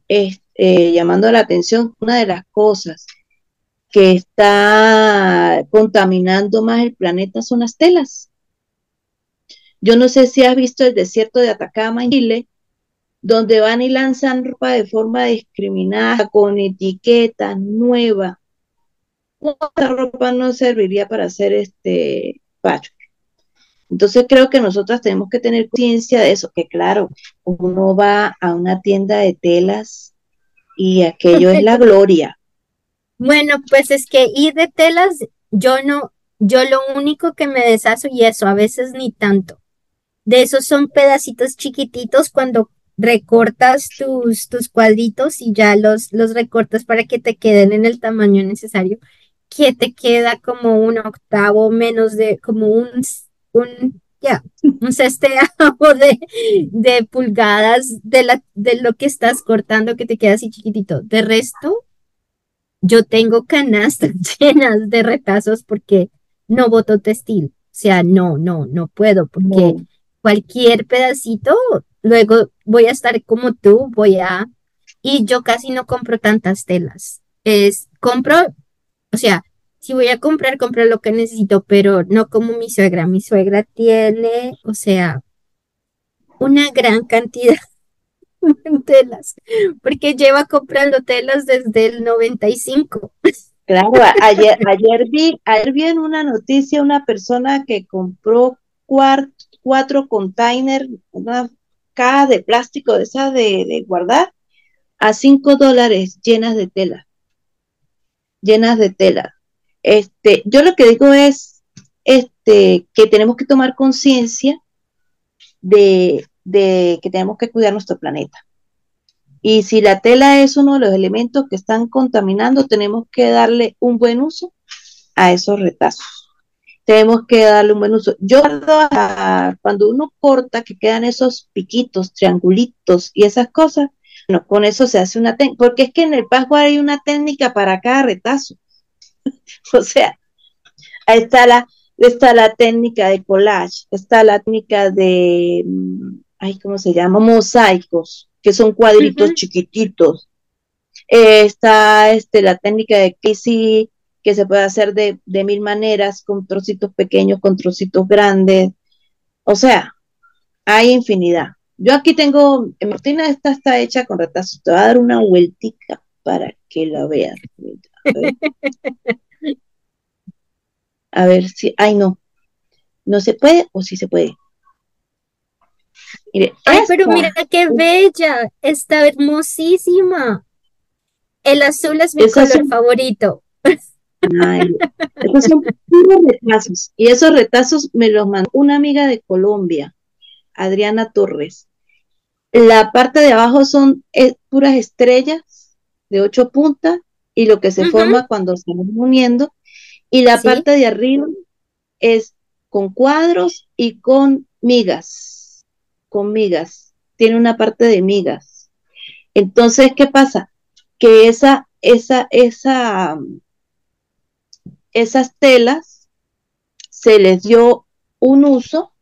eh, llamando la atención, una de las cosas que está contaminando más el planeta son las telas yo no sé si has visto el desierto de Atacama en Chile, donde van y lanzan ropa de forma discriminada, con etiqueta nueva. Esta ropa no serviría para hacer este patch. Entonces creo que nosotras tenemos que tener conciencia de eso, que claro, uno va a una tienda de telas y aquello es la gloria. Bueno, pues es que ir de telas, yo no, yo lo único que me deshazo y eso, a veces ni tanto de esos son pedacitos chiquititos cuando recortas tus, tus cuadritos y ya los, los recortas para que te queden en el tamaño necesario, que te queda como un octavo menos de, como un, un ya, un sesteado de, de pulgadas de, la, de lo que estás cortando que te queda así chiquitito. De resto, yo tengo canastas llenas de retazos porque no voto textil. O sea, no, no, no puedo porque cualquier pedacito, luego voy a estar como tú, voy a, y yo casi no compro tantas telas. Es, compro, o sea, si voy a comprar, compro lo que necesito, pero no como mi suegra. Mi suegra tiene, o sea, una gran cantidad telas, porque lleva comprando telas desde el 95. Claro, ayer, ayer vi, ayer vi en una noticia una persona que compró cuarto cuatro containers, una caja de plástico de esa de, guardar, a cinco dólares llenas de tela. Llenas de tela. Este, yo lo que digo es este, que tenemos que tomar conciencia de, de que tenemos que cuidar nuestro planeta. Y si la tela es uno de los elementos que están contaminando, tenemos que darle un buen uso a esos retazos tenemos que darle un buen uso. Yo cuando uno corta, que quedan esos piquitos, triangulitos y esas cosas, con eso se hace una técnica, porque es que en el password hay una técnica para cada retazo. o sea, ahí está la, está la técnica de collage, está la técnica de, mm, ay, ¿cómo se llama? Mosaicos, que son cuadritos chiquititos. Eh, está este, la técnica de Casey que se puede hacer de, mil maneras, con trocitos pequeños, con trocitos grandes. O sea, hay infinidad. Yo aquí tengo, mi rutina esta está hecha con retazos. Te voy a dar una vueltica para que la vean. A ver, si, ay no, no se puede o sí se puede. Ay, pero mira qué bella, está hermosísima. El azul es mi color favorito. Ay, esos son puros retazos. Y esos retazos me los mandó una amiga de Colombia, Adriana Torres. La parte de abajo son eh, puras estrellas de ocho puntas y lo que se forma cuando se van uniendo. Y la parte de arriba es con cuadros y con migas, con migas. Tiene una parte de migas. Entonces, ¿qué pasa? Que esa, esa, esa, esas telas se les dio un uso,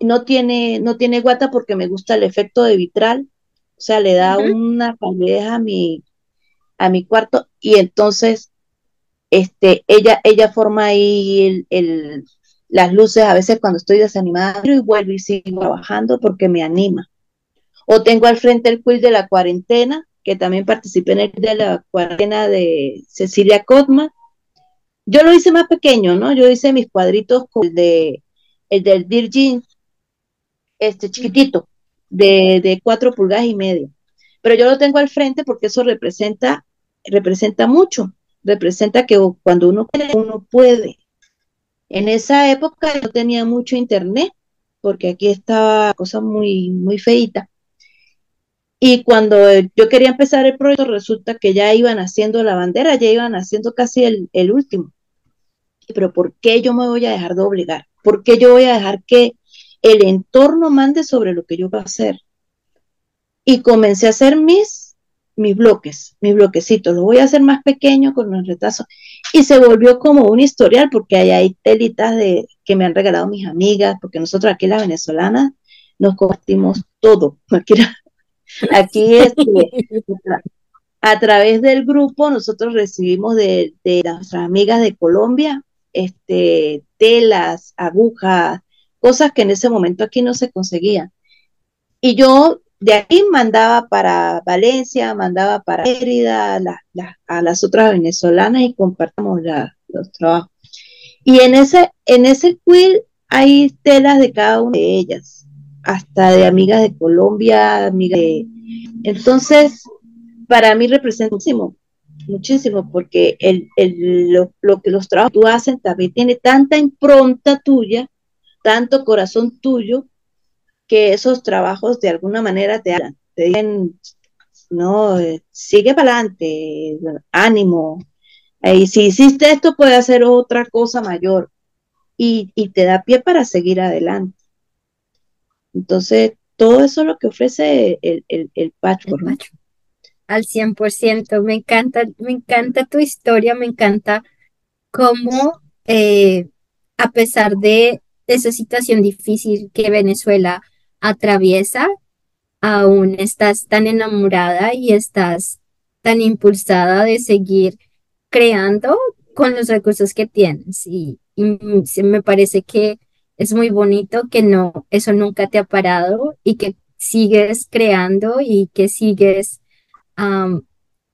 no tiene, no tiene guata porque me gusta el efecto de vitral, o sea, le da una calidez a mi, a mi cuarto y entonces este, ella, ella forma ahí el, las luces a veces cuando estoy desanimada y vuelvo y sigo trabajando porque me anima. O tengo al frente el quill de la cuarentena, que también participé en el de la cuarentena de Cecilia Cotman, yo lo hice más pequeño, ¿no? Yo hice mis cuadritos con el, de, el del Virgin, este chiquitito, de, de cuatro pulgadas y medio. Pero yo lo tengo al frente porque eso representa, representa mucho. Representa que cuando uno quiere, uno puede. En esa época no tenía mucho internet, porque aquí estaba cosa muy, muy feita. Y cuando yo quería empezar el proyecto, resulta que ya iban haciendo la bandera, ya iban haciendo casi el, el último pero ¿por qué yo me voy a dejar de obligar? ¿Por qué yo voy a dejar que el entorno mande sobre lo que yo voy a hacer? Y comencé a hacer mis, mis bloques, mis bloquecitos. Lo voy a hacer más pequeño con los retazos. Y se volvió como un historial porque ahí hay telitas de, que me han regalado mis amigas, porque nosotros aquí las venezolanas nos compartimos todo. Aquí, este, a través del grupo nosotros recibimos de, de nuestras amigas de Colombia este, telas, agujas, cosas que en ese momento aquí no se conseguían. Y yo de aquí mandaba para Valencia, mandaba para Mérida, a las otras venezolanas y compartimos los trabajos. Y en ese, en ese quill hay telas de cada una de ellas, hasta de amigas de Colombia, amigas de... Entonces, para mí representa muchísimo, muchísimo, porque el, lo, que los trabajos tú hacen también tiene tanta impronta tuya, tanto corazón tuyo, que esos trabajos de alguna manera te hablan, te dicen, no, eh, sigue para adelante, ánimo, y si hiciste esto, puede hacer otra cosa mayor, y, te da pie para seguir adelante. Entonces, todo eso es lo que ofrece el, el, el patchwork al 100%. Me encanta, me encanta tu historia, me encanta cómo, eh, a pesar de esa situación difícil que Venezuela atraviesa, aún estás tan enamorada y estás tan impulsada de seguir creando con los recursos que tienes. Y, me parece que es muy bonito que no, eso nunca te ha parado y que sigues creando y que sigues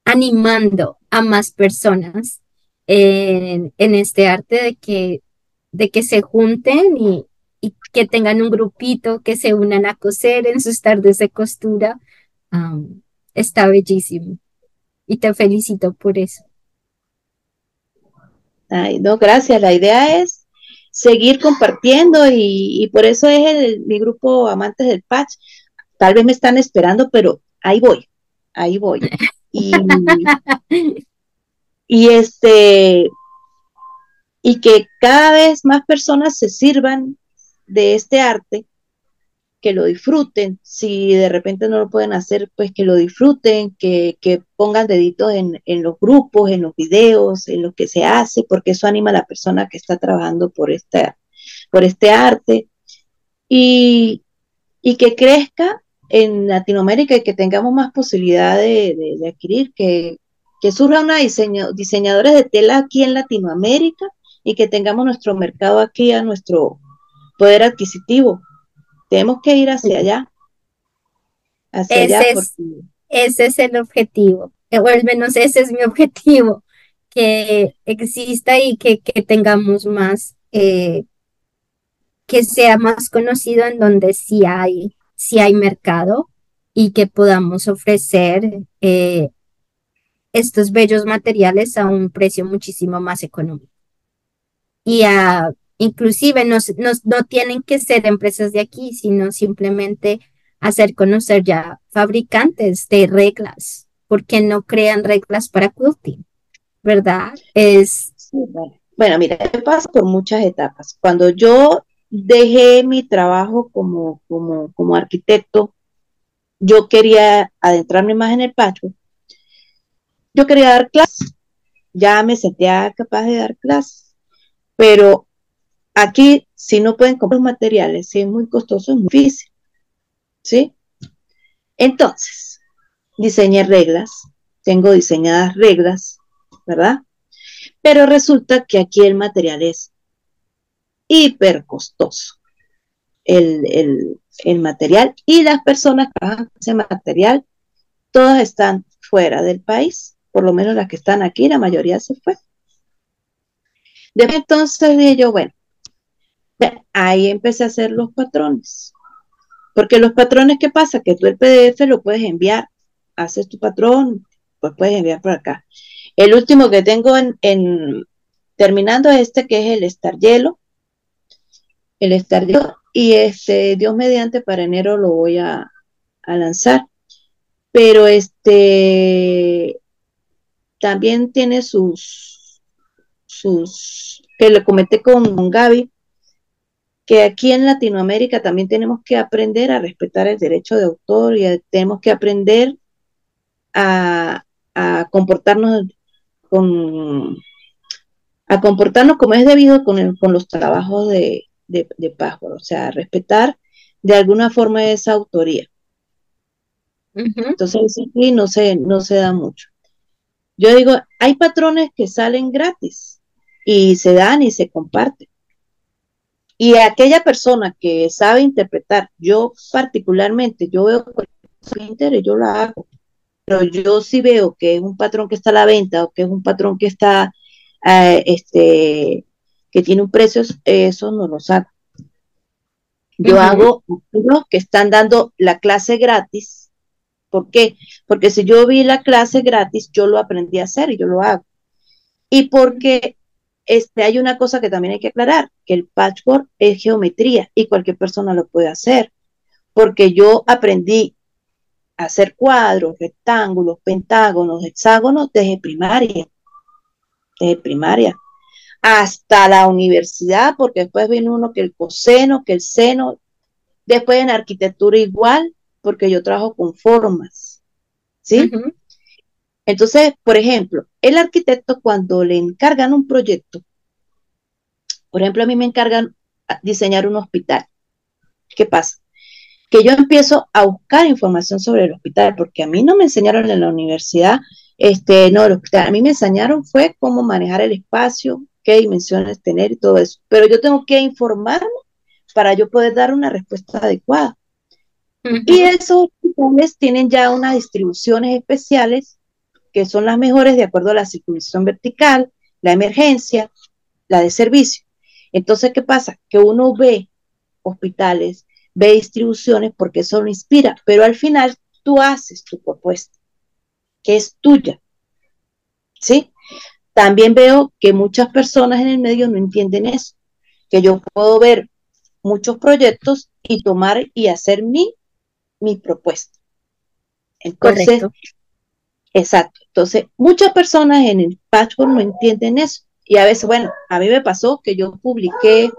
animando a más personas en, este arte de que, de que se junten y, que tengan un grupito, que se unan a coser en sus tardes de costura. está bellísimo. Y te felicito por eso. Ay, no, gracias. La idea es seguir compartiendo y, por eso es mi grupo Amantes del Patch. Tal vez me están esperando, pero ahí voy ahí voy. Y, y este, y que cada vez más personas se sirvan de este arte, que lo disfruten, si de repente no lo pueden hacer, pues que lo disfruten, que, que pongan deditos en, en, los grupos, en los videos, en lo que se hace, porque eso anima a la persona que está trabajando por, esta, por este arte, y, y que crezca en Latinoamérica y que tengamos más posibilidad de, adquirir, que, que surja una diseño, diseñadores de tela aquí en Latinoamérica y que tengamos nuestro mercado aquí a nuestro poder adquisitivo. Tenemos que ir hacia allá. Hacia ese, allá es, ese es el objetivo. o al menos ese es mi objetivo, que exista y que, tengamos más, eh, que sea más conocido en donde sí hay, sí hay mercado y que podamos ofrecer eh, estos bellos materiales a un precio muchísimo más económico. Y a, inclusive no, no tienen que ser empresas de aquí, sino simplemente hacer conocer ya fabricantes de reglas, porque no crean reglas para quilting, ¿verdad? Es... bueno. mira, yo paso por muchas etapas. Cuando yo dejé mi trabajo como, como, como arquitecto, yo quería adentrarme más en el patio. Yo quería dar clases, ya me sentía capaz de dar clases, pero aquí si no pueden comprar materiales, si es muy costoso, es muy difícil. ¿Sí? Entonces, diseñé reglas, tengo diseñadas reglas, ¿verdad? Pero resulta que aquí el material es hiper costoso. El, material y las personas que trabajan ese material, todas están fuera del país, por lo menos las que están aquí, la mayoría se fue. Entonces dije yo, bueno, ahí empecé a hacer los patrones. Porque los patrones, ¿qué pasa? Que tú el PDF lo puedes enviar, haces tu patrón, pues puedes enviar por acá. El último que tengo en, terminando este, que es el Star Hielo, el Star Hielo, y este, Dios mediante, para enero lo voy a, lanzar. Pero este también tiene sus, sus, que le comenté con Gaby, que aquí en Latinoamérica también tenemos que aprender a respetar el derecho de autor y tenemos que aprender a, comportarnos con a comportarnos como es debido con, con los trabajos de, de, de o sea, respetar de alguna forma esa autoría. Entonces, sí, no se, no se da mucho. Yo digo, hay patrones que salen gratis y se dan y se comparten. Y aquella persona que sabe interpretar, yo particularmente, yo veo y yo lo hago, pero yo sí veo que es un patrón que está a la venta o que es un patrón que está, eh, este, que tiene un precio, eso no lo saco. Yo hago unos que están dando la clase gratis. ¿Por qué? Porque si yo vi la clase gratis, yo lo aprendí a hacer y yo lo hago. Y porque este, hay una cosa que también hay que aclarar, que el patchwork es geometría y cualquier persona lo puede hacer, porque yo aprendí a hacer cuadros, rectángulos, pentágonos, hexágonos desde primaria, desde primaria, hasta la universidad, porque después viene uno que el coseno, que el seno, después en arquitectura igual, porque yo trabajo con formas, ¿sí? Entonces, por ejemplo, el arquitecto cuando le encargan un proyecto, por ejemplo, a mí me encargan diseñar un hospital. ¿Qué pasa? Que yo empiezo a buscar información sobre el hospital, porque a mí no me enseñaron en la universidad, este, no, el hospital, a mí me enseñaron fue cómo manejar el espacio, qué dimensiones tener y todo eso. Pero yo tengo que informarme para yo poder dar una respuesta adecuada. Y esos hospitales tienen ya unas distribuciones especiales que son las mejores de acuerdo a la circulación vertical, la emergencia, la de servicio. Entonces, ¿qué pasa? Que uno ve hospitales, ve distribuciones porque eso lo inspira, pero al final tú haces tu propuesta, que es tuya. ¿Sí? También veo que muchas personas en el medio no entienden eso, que yo puedo ver muchos proyectos y tomar y hacer mi, mi propuesta. Entonces, Exacto. Entonces, muchas personas en el patchwork no entienden eso. Y a veces, bueno, a mí me pasó que yo publiqué,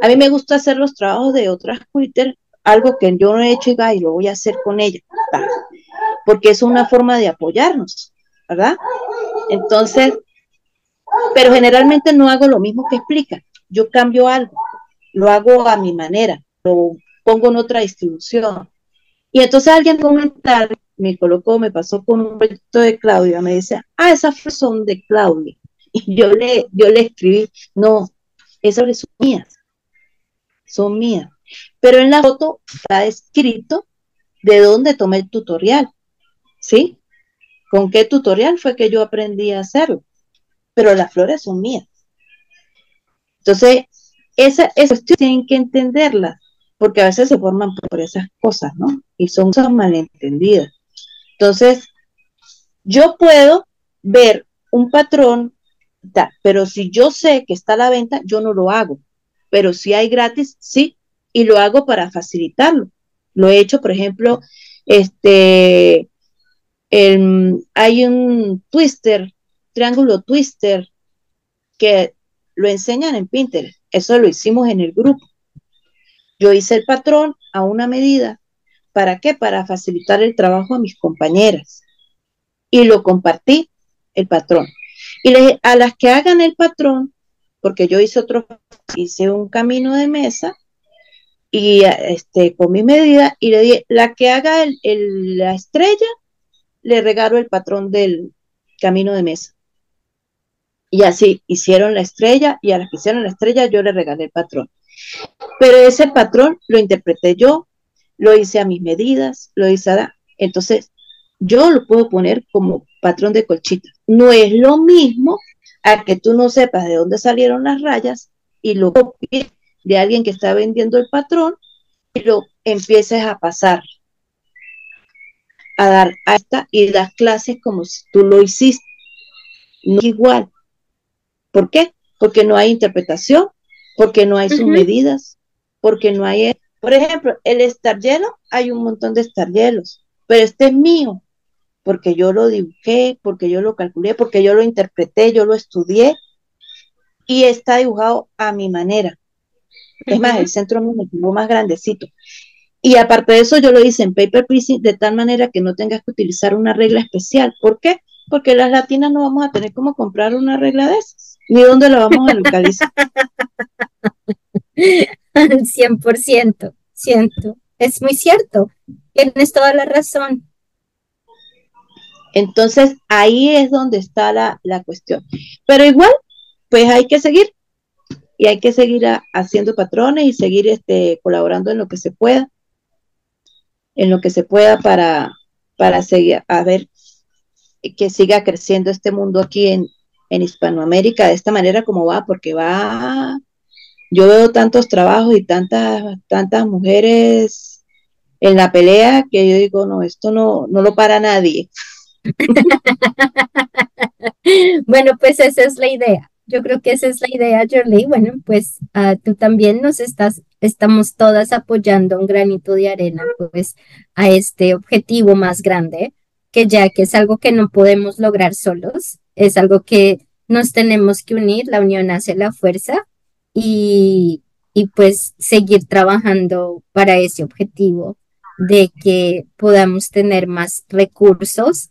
a mí me gusta hacer los trabajos de otras Twitter, algo que yo no he hecho y, lo voy a hacer con ella, porque es una forma de apoyarnos, ¿verdad? Entonces, pero generalmente no hago lo mismo que explica. Yo cambio algo, lo hago a mi manera, lo pongo en otra distribución. Y entonces alguien comenta, me colocó, me pasó con un proyecto de Claudia, me decía, ah, esas son de Claudia. Y yo le, yo le escribí, no, esas son mías, son mías. Pero en la foto está escrito de dónde tomé el tutorial, ¿sí? con qué tutorial fue que yo aprendí a hacerlo, pero las flores son mías. Entonces, esa, esa tienen que entenderla, porque a veces se forman por esas cosas, ¿no? Y son cosas malentendidas. Entonces, yo puedo ver un patrón, pero si yo sé que está a la venta, yo no lo hago. Pero si hay gratis, sí, y lo hago para facilitarlo. Lo he hecho, por ejemplo, este, hay un twister, triángulo twister, que lo enseñan en Pinterest. Eso lo hicimos en el grupo. Yo hice el patrón a una medida. ¿Para qué? Para facilitar el trabajo a mis compañeras. Y lo compartí, el patrón. Y a las que hagan el patrón, porque yo hice otro, hice un camino de mesa y este, con mi medida y le dije, la que haga la estrella, le regalo el patrón del camino de mesa. Y así hicieron la estrella y a las que hicieron la estrella yo le regalé el patrón. Pero ese patrón lo interpreté yo, lo hice a mis medidas, lo hice a... Entonces, yo lo puedo poner como patrón de colchita. No es lo mismo a que tú no sepas de dónde salieron las rayas y lo copies de alguien que está vendiendo el patrón y lo empieces a pasar a dar a esta y das clases como si tú lo hiciste. No es igual. ¿Por qué? Porque no hay interpretación, porque no hay sus medidas, porque no hay... Por ejemplo, el estar hielo, hay un montón de estar hielos, pero este es mío, porque yo lo dibujé, porque yo lo calculé, porque yo lo interpreté, yo lo estudié y está dibujado a mi manera. Es más, el centro me quedó más grandecito. Y aparte de eso, yo lo hice en paper piecing de tal manera que no tengas que utilizar una regla especial. ¿Por qué? Porque las latinas no vamos a tener como comprar una regla de esas ni dónde lo vamos a localizar. 100%, siento. Es muy cierto. Tienes toda la razón. Entonces, ahí es donde está la, cuestión. Pero igual, pues hay que seguir. Y hay que seguir haciendo patrones y seguir este, colaborando en lo que se pueda. En lo que se pueda para, para seguir, a ver, que siga creciendo este mundo aquí en, en Hispanoamérica de esta manera como va, porque va, yo veo tantos trabajos y tantas, tantas mujeres en la pelea que yo digo, no, esto no, no lo para nadie. bueno, pues esa es la idea. Yo creo que esa es la idea, Jorley. Bueno, pues uh, tú también nos estás, estamos todas apoyando un granito de arena, pues, a este objetivo más grande, que ya que es algo que no podemos lograr solos, es algo que nos tenemos que unir, la unión hace la fuerza y, y pues seguir trabajando para ese objetivo de que podamos tener más recursos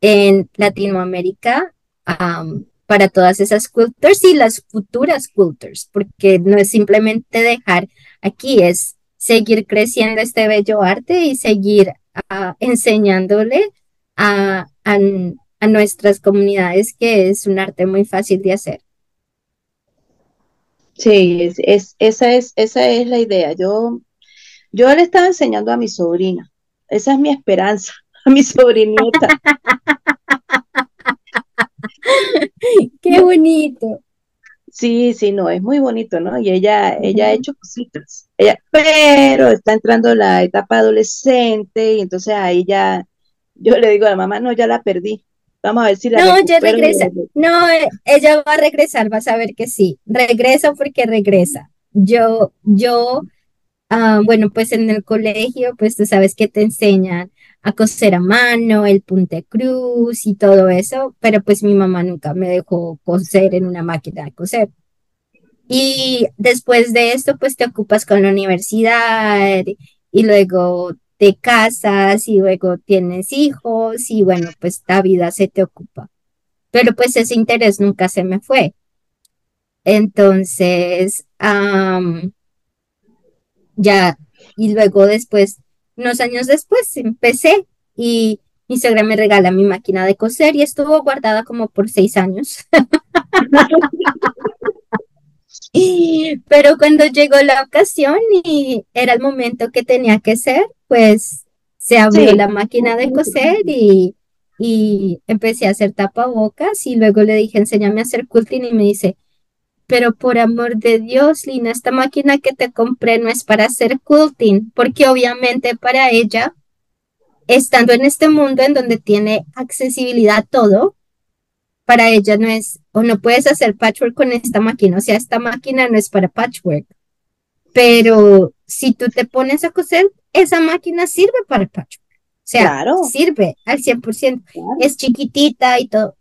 en Latinoamérica para todas esas cultures y las futuras cultures, porque no es simplemente dejar aquí, es seguir creciendo este bello arte y seguir uh, enseñándole a, a nuestras comunidades, que es un arte muy fácil de hacer. Sí, es, esa, es, esa es la idea. Yo, yo le estaba enseñando a mi sobrina. Esa es mi esperanza, a mi sobrinita. Qué bonito. Sí, sí, no, es muy bonito, ¿no? Y ella, ella ha hecho cositas. Ella, pero está entrando la etapa adolescente y entonces ahí ya, yo le digo a la mamá, no, ya la perdí. Vamos a ver si la No, ya regresa. No, ella va a regresar, vas a ver que sí. Regresa porque regresa. Yo, yo, ah, bueno, pues en el colegio, pues tú sabes que te enseñan a coser a mano, el punte cruz y todo eso, pero pues mi mamá nunca me dejó coser en una máquina de coser. Y después de esto, pues te ocupas con la universidad y luego te casas y luego tienes hijos y bueno, pues la vida se te ocupa. Pero pues ese interés nunca se me fue. Entonces, ya, y luego después, unos años después, empecé y mi me regala mi máquina de coser y estuvo guardada como por seis años. Pero cuando llegó la ocasión y era el momento que tenía que ser, pues se abrió la máquina de coser y, y empecé a hacer tapabocas y luego le dije, enséñame a hacer quilting y me dice, pero por amor de Dios, Lina, esta máquina que te compré no es para hacer quilting, porque obviamente para ella, estando en este mundo en donde tiene accesibilidad a todo, para ella no es, o no puedes hacer patchwork con esta máquina, o sea, esta máquina no es para patchwork. Pero si tú te pones a coser, esa máquina sirve para patchwork. O sea, sirve al 100%. Es chiquitita y todo.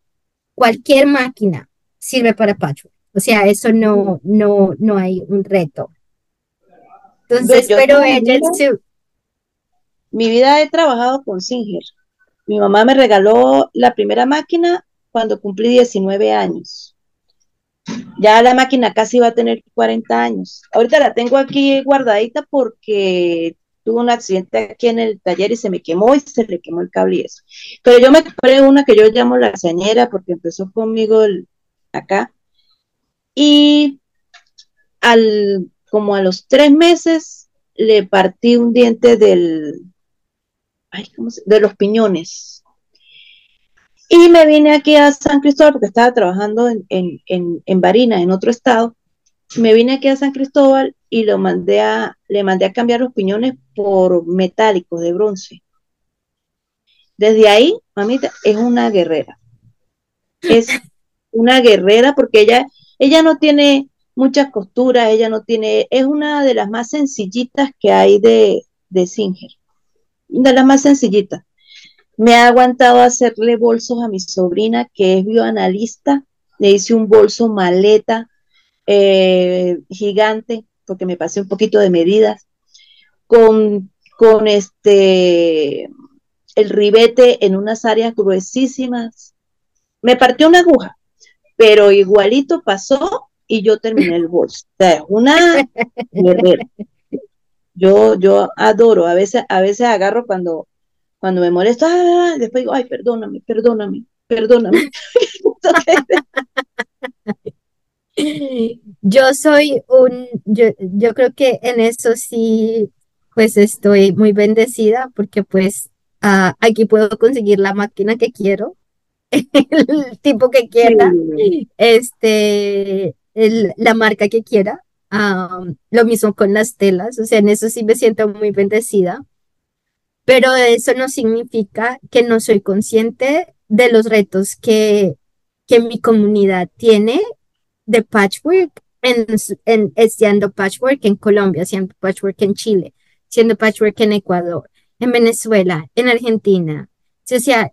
Cualquier máquina sirve para patchwork. O sea, eso no, no, no hay un reto. Entonces, pero ella Mi vida he trabajado con Singer. Mi mamá me regaló la primera máquina cuando cumplí 19 años. Ya la máquina casi va a tener 40 años. Ahorita la tengo aquí guardadita porque tuve un accidente aquí en el taller y se me quemó y se le quemó el cable y eso. Pero yo me compré una que yo llamo la señera porque empezó conmigo acá. Y al, como a los tres meses le partí un diente del, de los piñones. Y me vine aquí a San Cristóbal porque estaba trabajando en, en, en, en Barina, en otro estado. Me vine aquí a San Cristóbal y lo mandé a, le mandé a cambiar los piñones por metálicos de bronce. Desde ahí, mamita, es una guerrera. Es una guerrera porque ella, ella no tiene muchas costuras, ella no tiene, es una de las más sencillitas que hay de, de Singer. De las más sencillitas. Me ha aguantado hacerle bolsos a mi sobrina, que es bioanalista. Le hice un bolso maleta eh, gigante porque me pasé un poquito de medidas, con, con este, el ribete en unas áreas gruesísimas. Me partió una aguja, pero igualito pasó y yo terminé el bolso. O sea, una Yo, yo adoro, a veces, a veces agarro cuando, cuando me molesto, ah, después digo, ay, perdóname, perdóname, perdóname. Yo soy un, yo, yo creo que en eso sí, pues estoy muy bendecida porque pues ah, aquí puedo conseguir la máquina que quiero, el tipo que quiera, este, el, la marca que quiera. lo mismo con las telas, o sea, en eso sí me siento muy bendecida, pero eso no significa que no soy consciente de los retos que, que mi comunidad tiene de patchwork en, en, siendo patchwork en Colombia, siendo patchwork en Chile, siendo patchwork en Ecuador, en Venezuela, en Argentina. O sea,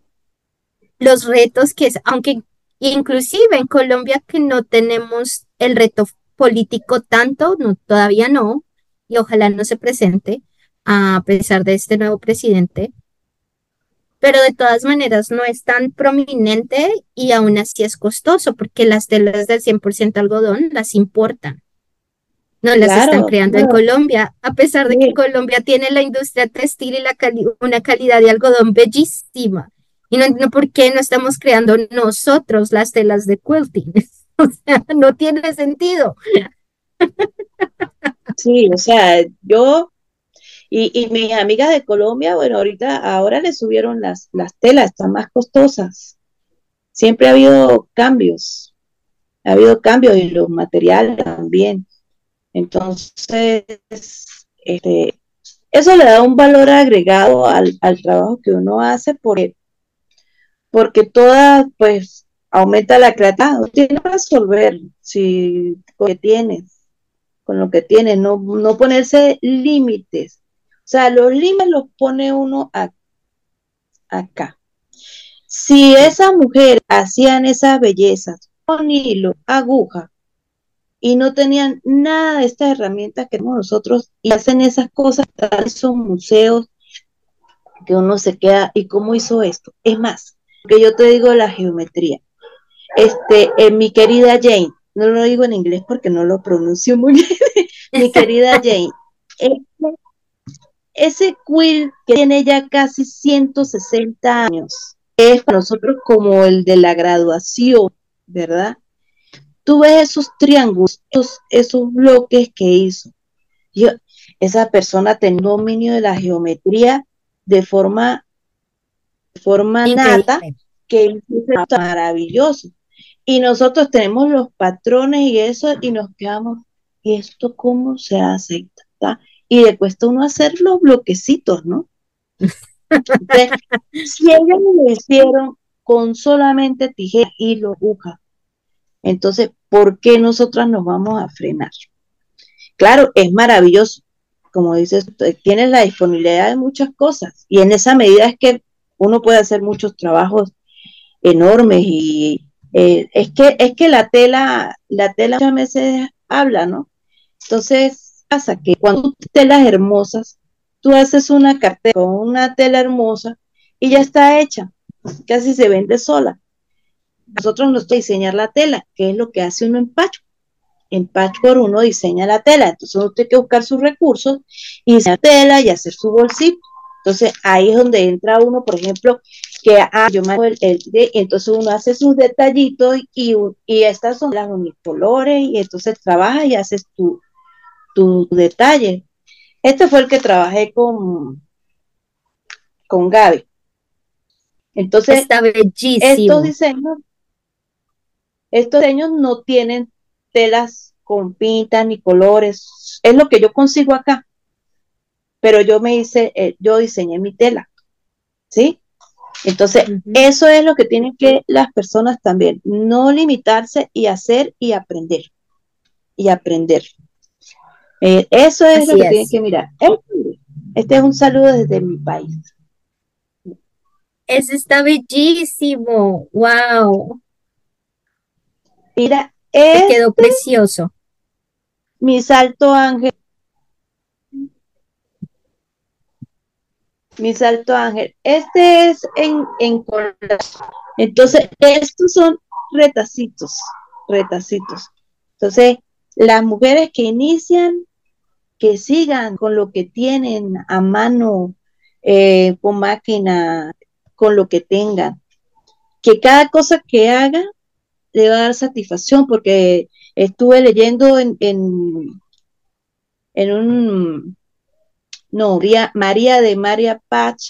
los retos que es, aunque inclusive en Colombia que no tenemos el reto político tanto, no, todavía no, y ojalá no se presente a pesar de este nuevo presidente, pero de todas maneras no es tan prominente y aún así es costoso porque las telas del 100% algodón las importan. No las están creando en Colombia, a pesar de que Colombia tiene la industria textil y la una calidad de algodón bellísima. Y no entiendo por qué no estamos creando nosotros las telas de quilting. o sea, no tiene sentido. Sí, o sea, yo y, y mis amigas de Colombia, bueno, ahorita, ahora le subieron las, las telas, están más costosas. Siempre ha habido cambios, ha habido cambios y los materiales también. Entonces, este, eso le da un valor agregado al, trabajo que uno hace porque, porque toda, pues, aumenta la creatividad. Tienes que resolver si con lo que tienes, con lo que tienes, no, no ponerse límites. O sea, los límites los pone uno acá. Si esas mujeres hacían esas bellezas con hilo, aguja, y no tenían nada de estas herramientas que tenemos nosotros, y hacen esas cosas, son museos que uno se queda, ¿y cómo hizo esto? Es más, que yo te digo la geometría. Este, eh, mi querida Jane, no lo digo en inglés porque no lo pronuncio muy bien, mi querida Jane, ese quill que tiene ya casi 160 años, es para nosotros como el de la graduación, ¿verdad? Tú ves esos triángulos, esos, bloques que hizo. Yo, esa persona tiene dominio de la geometría de forma forma nata, que es maravilloso. Y nosotros tenemos los patrones y eso, y nos quedamos, ¿y esto cómo se hace? Y le cuesta uno hacer los bloquecitos, ¿no? si ellos lo hicieron con solamente tijera y lo aguja, entonces, ¿por qué nosotras nos vamos a frenar? Claro, es maravilloso. Como dices, tienes la disponibilidad de muchas cosas y en esa medida es que uno puede hacer muchos trabajos enormes y eh, es que es que la tela la tela muchas veces habla, ¿no? Entonces pasa que cuando tú telas hermosas, tú haces una cartera con una tela hermosa y ya está hecha, casi se vende sola. Nosotros nos diseñar la tela, que es lo que hace uno en patchwork. En patchwork uno diseña la tela, entonces uno tiene que buscar sus recursos y diseñar tela y hacer su bolsito. Entonces ahí es donde entra uno, por ejemplo, que ah, yo me el, el entonces uno hace sus detallitos y, y estas son las unicolores y entonces trabaja y haces tu, tu detalle. Este fue el que trabajé con, con Gaby. Entonces, Está bellísimo. estos diseños, estos diseños no tienen telas con pintas ni colores. Es lo que yo consigo acá pero yo me hice, eh, yo diseñé mi tela, ¿sí? Entonces, eso es lo que tienen que las personas también, no limitarse y hacer y aprender, y aprender. Eh, eso es lo que tienen que mirar. Este es un saludo desde mi país. Eso está bellísimo, wow. Mira, este quedó precioso. Mi salto ángel mi salto ángel. Este es en, en Entonces, estos son retacitos, retacitos. Entonces, las mujeres que inician, que sigan con lo que tienen a mano, eh, con máquina, con lo que tengan. Que cada cosa que haga le va a dar satisfacción, porque estuve leyendo en, en, un no, María de María Patch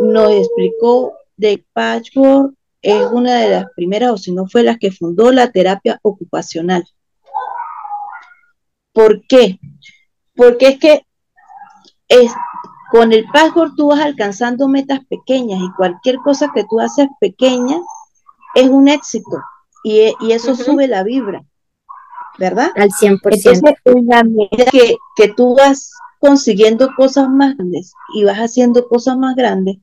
nos explicó de Patchwork es una de las primeras, o si no fue la que fundó la terapia ocupacional. ¿Por qué? Porque es que es, con el patchwork tú vas alcanzando metas pequeñas y cualquier cosa que tú haces pequeña es un éxito y, eso sube la vibra, ¿verdad? Al 100%. Entonces, en la medida que, que tú vas consiguiendo cosas más grandes y vas haciendo cosas más grandes,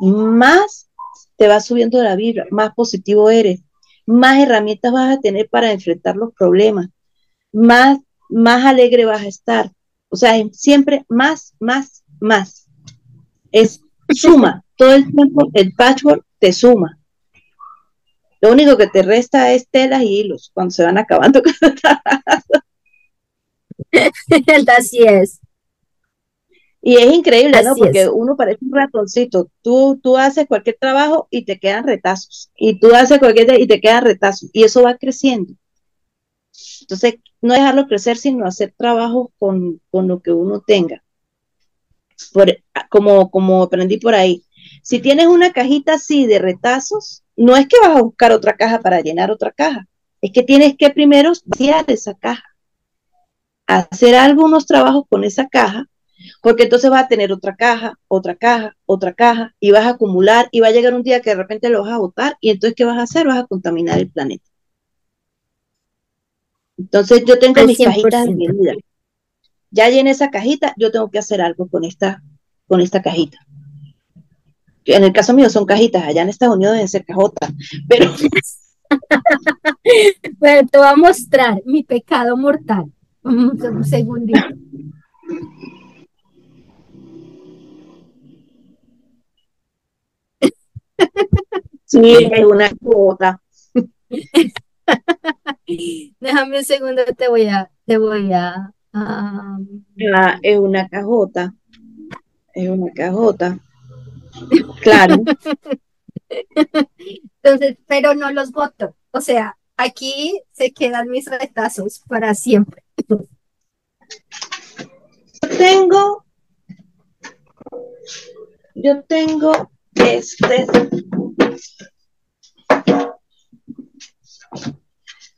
más te va subiendo la vibra, más positivo eres, más herramientas vas a tener para enfrentar los problemas, más, más alegre vas a estar. O sea, siempre más, más, más. Es suma. Todo el tiempo el patchwork te suma. Lo único que te resta es telas y hilos cuando se van acabando. Así es. Y es increíble, ¿no? Porque uno parece un ratoncito. Tú, tú haces cualquier trabajo y te quedan retazos. Y tú haces cualquier y te quedan retazos. Y eso va creciendo. Entonces, no dejarlo crecer, sino hacer trabajo con, lo que uno tenga. Por, como, como aprendí por ahí. Si tienes una cajita así de retazos, no es que vas a buscar otra caja para llenar otra caja. Es que tienes que primero vaciar esa caja. Hacer algunos trabajos con esa caja porque entonces vas a tener otra caja, otra caja, otra caja, y vas a acumular, y va a llegar un día que de repente lo vas a botar, y entonces, ¿qué vas a hacer? Vas a contaminar el planeta. Entonces, yo tengo mis cajitas de medida. Ya llené esa cajita, yo tengo que hacer algo con esta, con esta cajita. En el caso mío son cajitas, allá en Estados Unidos deben ser cajotas, pero... bueno, te voy a mostrar mi pecado mortal. Un segundito. Sí, es una cuota. Déjame un segundo, te voy a, te voy a. Ah, es una cajota. Es una cajota. Claro. Entonces, pero no los voto. O sea, aquí se quedan mis retazos para siempre. Yo tengo, yo tengo este.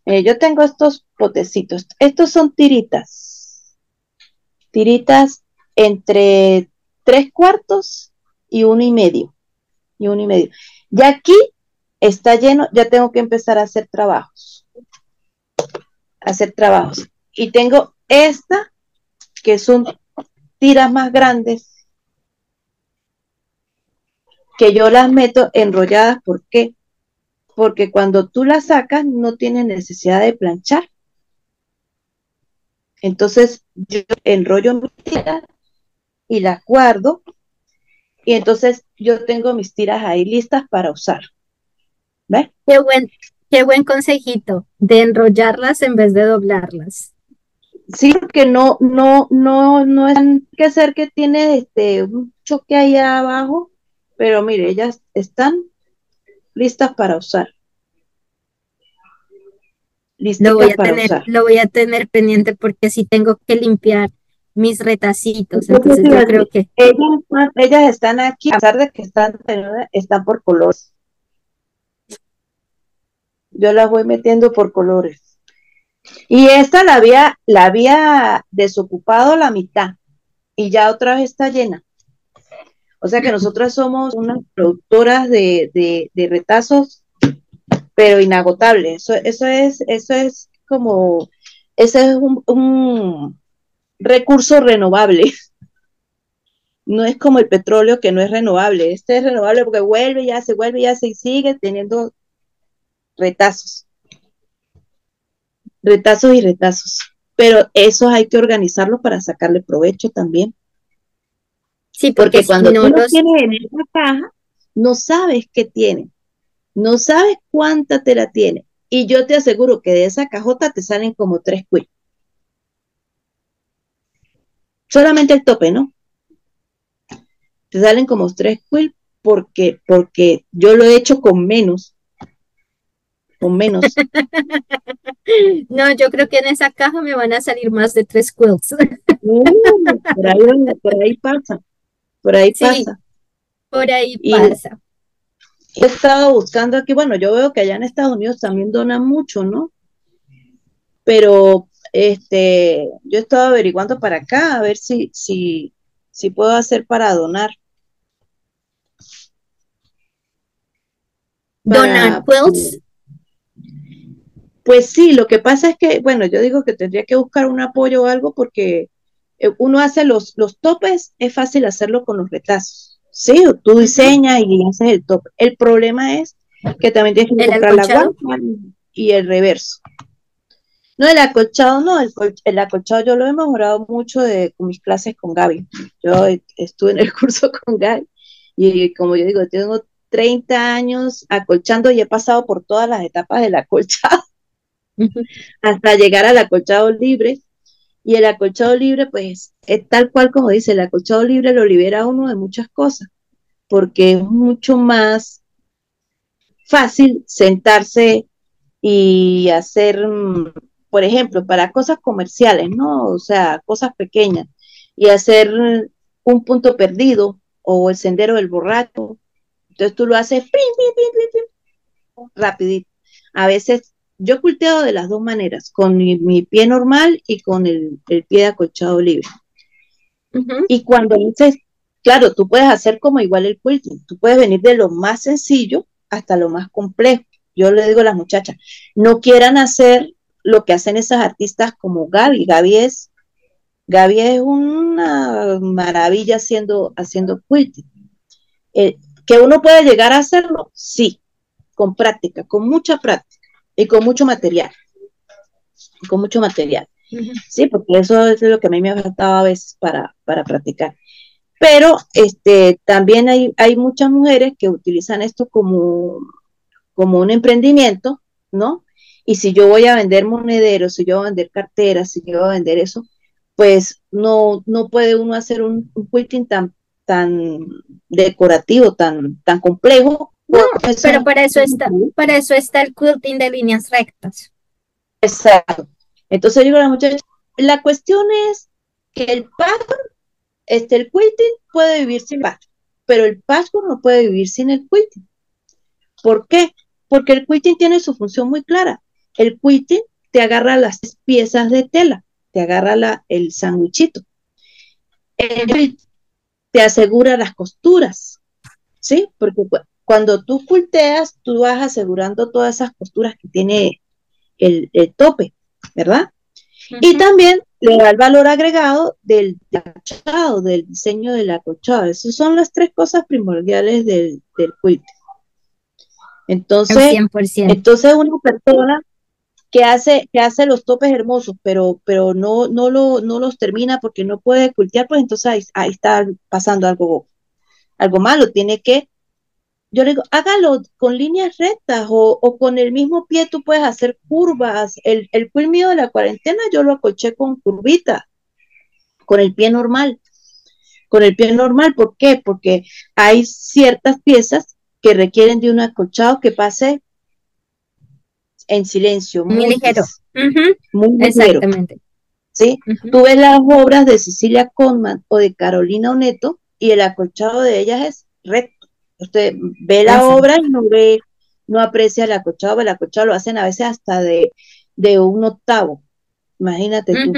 Eh, yo tengo estos potecitos. Estos son tiritas. Tiritas entre tres cuartos y uno y medio. Y uno y medio. Y aquí está lleno, ya tengo que empezar a hacer trabajos. hacer trabajos. Y tengo esta, que son tiras más grandes, que yo las meto enrolladas. ¿Por qué? Porque cuando tú las sacas no tienes necesidad de planchar. Entonces yo enrollo mis tiras y las guardo. Y entonces yo tengo mis tiras ahí listas para usar. ¿Ves? Qué buen, qué buen consejito de enrollarlas en vez de doblarlas. Sí, porque no, no, no, no es que ser que tiene este un choque ahí abajo, pero mire, ellas están listas para usar. Listas lo voy a para tener, usar. Lo voy a tener pendiente porque si tengo que limpiar mis retacitos, entonces yo creo que... Ellas, están aquí, a pesar de que están, están por colores. Yo las voy metiendo por colores. Y esta la había, la había desocupado la mitad y ya otra vez está llena. O sea que nosotras somos unas productoras de, retazos, pero inagotables. Eso, eso, es, eso es como, ese es un, recurso renovable. No es como el petróleo que no es renovable. Este es renovable porque vuelve, ya se vuelve, ya se sigue teniendo retazos retazos y retazos. Pero esos hay que organizarlos para sacarle provecho también. Sí, porque, cuando no tú los tienes en esa caja, no sabes qué tiene, no sabes cuánta tela tiene. Y yo te aseguro que de esa cajota te salen como tres quills. Solamente el tope, ¿no? Te salen como tres quills porque, porque yo lo he hecho con menos o menos. no, yo creo que en esa caja me van a salir más de tres quilts. Uh, por, ahí, pasa, por ahí pasa. Por ahí pasa. He estado buscando aquí, bueno, yo veo que allá en Estados Unidos también donan mucho, ¿no? Pero este, yo he estado averiguando para acá a ver si, si, si puedo hacer para donar. donar quilts. Pues sí, lo que pasa es que, bueno, yo digo que tendría que buscar un apoyo o algo porque eh, uno hace los, los topes, es fácil hacerlo con los retazos. Sí, tú diseñas y haces el tope. El problema es que también tienes que comprar la guanta y el reverso. No, el acolchado no, el, el, acolchado yo lo he mejorado mucho de, con mis clases con Gaby. Yo estuve en el curso con Gaby y como yo digo, tengo 30 años acolchando y he pasado por todas las etapas del acolchado hasta llegar al acolchado libre. Y el acolchado libre, pues, es tal cual como dice, el acolchado libre lo libera a uno de muchas cosas, porque es mucho más fácil sentarse y hacer, mm, por ejemplo, para cosas comerciales, ¿no? O sea, cosas pequeñas, y hacer un punto perdido o el sendero del borracho. Entonces tú lo haces rapidito. A veces yo cultivo de las dos maneras, con mi, pie normal y con el, pie de acolchado libre. Y cuando dices, claro, tú puedes hacer como igual el quilting, tú puedes venir de lo más sencillo hasta lo más complejo. Yo le digo a las muchachas, no quieran hacer lo que hacen esas artistas como Gaby. Gaby es, Gaby es una maravilla haciendo, haciendo quilting. Eh, ¿Que uno puede llegar a hacerlo? Sí, con práctica, con mucha práctica y con mucho material. con mucho material. Sí, porque eso es lo que a mí me ha faltado a veces para, para practicar. Pero este, también hay, hay muchas mujeres que utilizan esto como, como un emprendimiento, ¿no? Y si yo voy a vender monederos, si yo voy a vender carteras, si yo voy a vender eso, pues no, no puede uno hacer un, un quilting tan, tan decorativo, tan, tan complejo, pero para eso está, para eso está el quilting de líneas rectas. Exacto. Entonces digo a la muchacha, la cuestión es que el pattern, este, el quilting puede vivir sin pattern, pero el patchwork no puede vivir sin el quilting. ¿Por qué? Porque el quilting tiene su función muy clara. El quilting te agarra las piezas de tela, te agarra la, el sandwichito. te asegura las costuras, ¿sí? Porque cuando tú culteas, tú vas asegurando todas esas costuras que tiene el, tope, ¿verdad? Y también le da el valor agregado del acolchado, del diseño del acolchado. Esas son las tres cosas primordiales del, del Entonces, entonces una persona que hace, que hace los topes hermosos, pero, pero no, no, lo, no los termina porque no puede cultear, pues entonces ahí, está pasando algo, algo malo. Tiene que yo le digo, hágalo con líneas rectas o, con el mismo pie tú puedes hacer curvas. El, el mío de la cuarentena yo lo acolché con curvita, con el pie normal. Con el pie normal, ¿por qué? Porque hay ciertas piezas que requieren de un acolchado que pase en silencio. Muy, ligero. Muy Exactamente. ¿Sí? Tú ves las obras de Cecilia Conman o de Carolina Oneto y el acolchado de ellas es recto Usted ve la obra y no ve, no aprecia el acochado, el acochado lo hacen a veces hasta de, un octavo. Imagínate tú,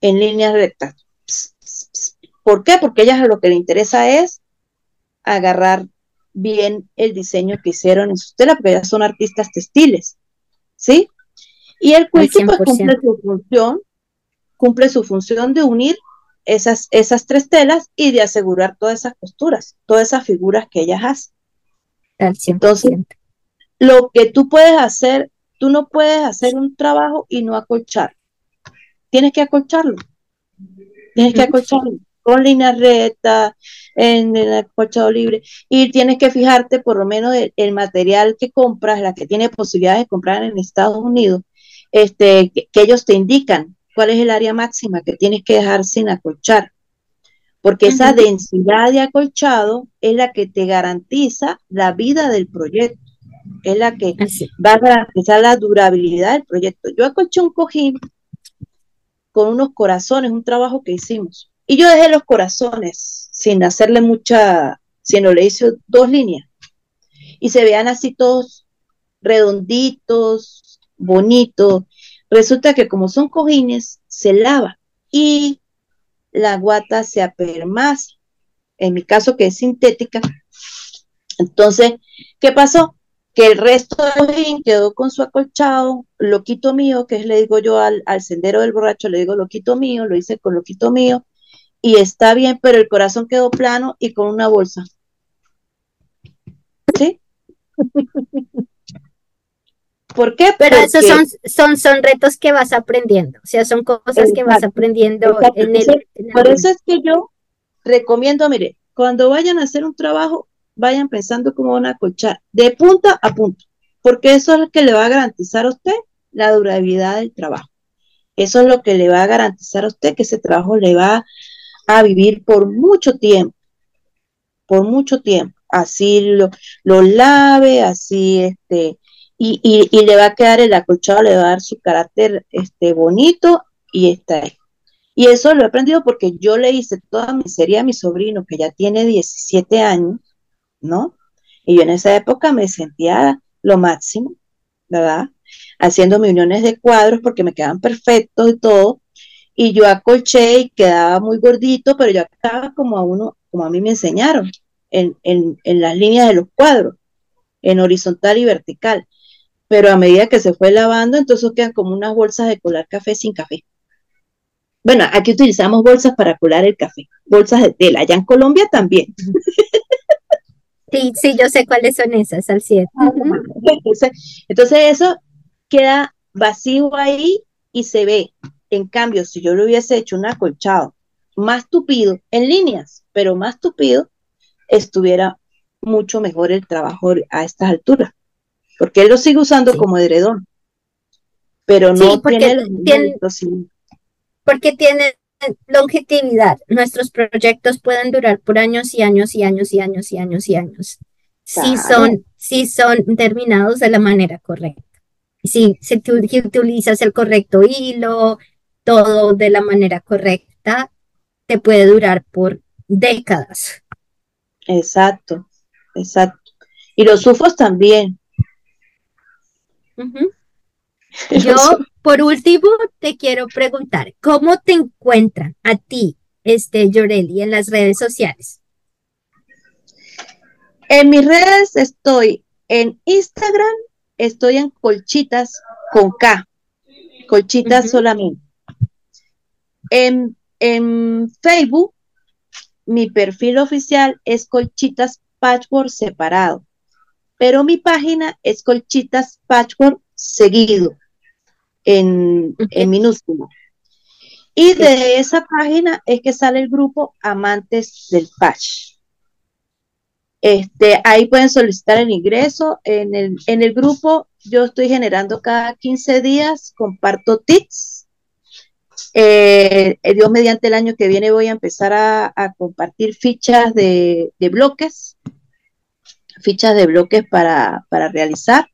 en líneas rectas. ¿Por qué? Porque a ellas lo que le interesa es agarrar bien el diseño que hicieron en su tela, porque ellas son artistas textiles, ¿sí? Y el quilting pues, cumple su función, cumple su función de unir esas, esas tres telas y de asegurar todas esas costuras, todas esas figuras que ellas hacen. Entonces, lo que tú puedes hacer, tú no puedes hacer un trabajo y no acolchar. Tienes que acolcharlo. Tienes que acolcharlo con línea recta, en el acolchado libre, y tienes que fijarte por lo menos el, material que compras, la que tiene posibilidades de comprar en Estados Unidos, este, que ellos te indican cuál es el área máxima que tienes que dejar sin acolchar. Porque esa densidad de acolchado es la que te garantiza la vida del proyecto, es la que va a garantizar la durabilidad del proyecto. Yo acolché un cojín con unos corazones, un trabajo que hicimos. Y yo dejé los corazones sin hacerle mucha, sino le hice dos líneas. Y se vean así todos redonditos, bonitos. Resulta que como son cojines, se lava y la guata se apermasa. En mi caso, que es sintética. Entonces, ¿qué pasó? Que el resto del cojín quedó con su acolchado, loquito mío, que es, le digo yo al, al sendero del borracho, le digo loquito mío, lo hice con loquito mío, y está bien, pero el corazón quedó plano y con una bolsa. ¿Sí? ¿Por qué? Pero esos son, son, son retos que vas aprendiendo, o sea, son cosas que vas aprendiendo en el, Por eso es que yo recomiendo, mire, cuando vayan a hacer un trabajo, vayan pensando cómo van a colchar, de punta a punta, porque eso es lo que le va a garantizar a usted la durabilidad del trabajo. Eso es lo que le va a garantizar a usted que ese trabajo le va a vivir por mucho tiempo, por mucho tiempo. Así lo, lo lave, así este, y, le va a quedar el acolchado, le va a dar su carácter este, bonito y está ahí. Y eso lo he aprendido porque yo le hice toda mi serie a mi sobrino, que ya tiene 17 años, ¿no? Y yo en esa época me sentía lo máximo, ¿verdad? Haciendo mis uniones de cuadros porque me quedaban perfectos y todo. Y yo acolché y quedaba muy gordito, pero yo estaba como a uno, como a mí me enseñaron, en, en, en las líneas de los cuadros, en horizontal y vertical pero a medida que se fue lavando, entonces quedan como unas bolsas de colar café sin café. Bueno, aquí utilizamos bolsas para colar el café, bolsas de tela, allá en Colombia también. Sí, sí, yo sé cuáles son esas, al cierto. Entonces, eso queda vacío ahí y se ve. En cambio, si yo lo hubiese hecho un acolchado más tupido, en líneas, pero más tupido, estuviera mucho mejor el trabajo a estas alturas porque él lo sigue usando como edredón, pero no tiene, porque tiene longevidad. Nuestros proyectos pueden durar por años y años y años y años y años y años. Si son, si son terminados de la manera correcta. Si, si tú utilizas el correcto hilo, todo de la manera correcta, te puede durar por décadas. Exacto, exacto. Y los UFOs también. Yo, por último, te quiero preguntar, ¿cómo te encuentran a ti, este Yoreli, en las redes sociales? En mis redes estoy en Instagram, estoy en Colchitas con K, Colchitas solamente. En, en Facebook, mi perfil oficial es Colchitas Patchwork separado, pero mi página es Colchitas Patchwork seguido en, en minúsculo. Y de esa página es que sale el grupo Amantes del Patch. Este, ahí pueden solicitar el ingreso. En el, en el grupo yo estoy generando cada 15 días, comparto tips. Eh, Dios mediante el año que viene voy a empezar a, compartir fichas de, de, bloques, fichas de bloques para, para realizar.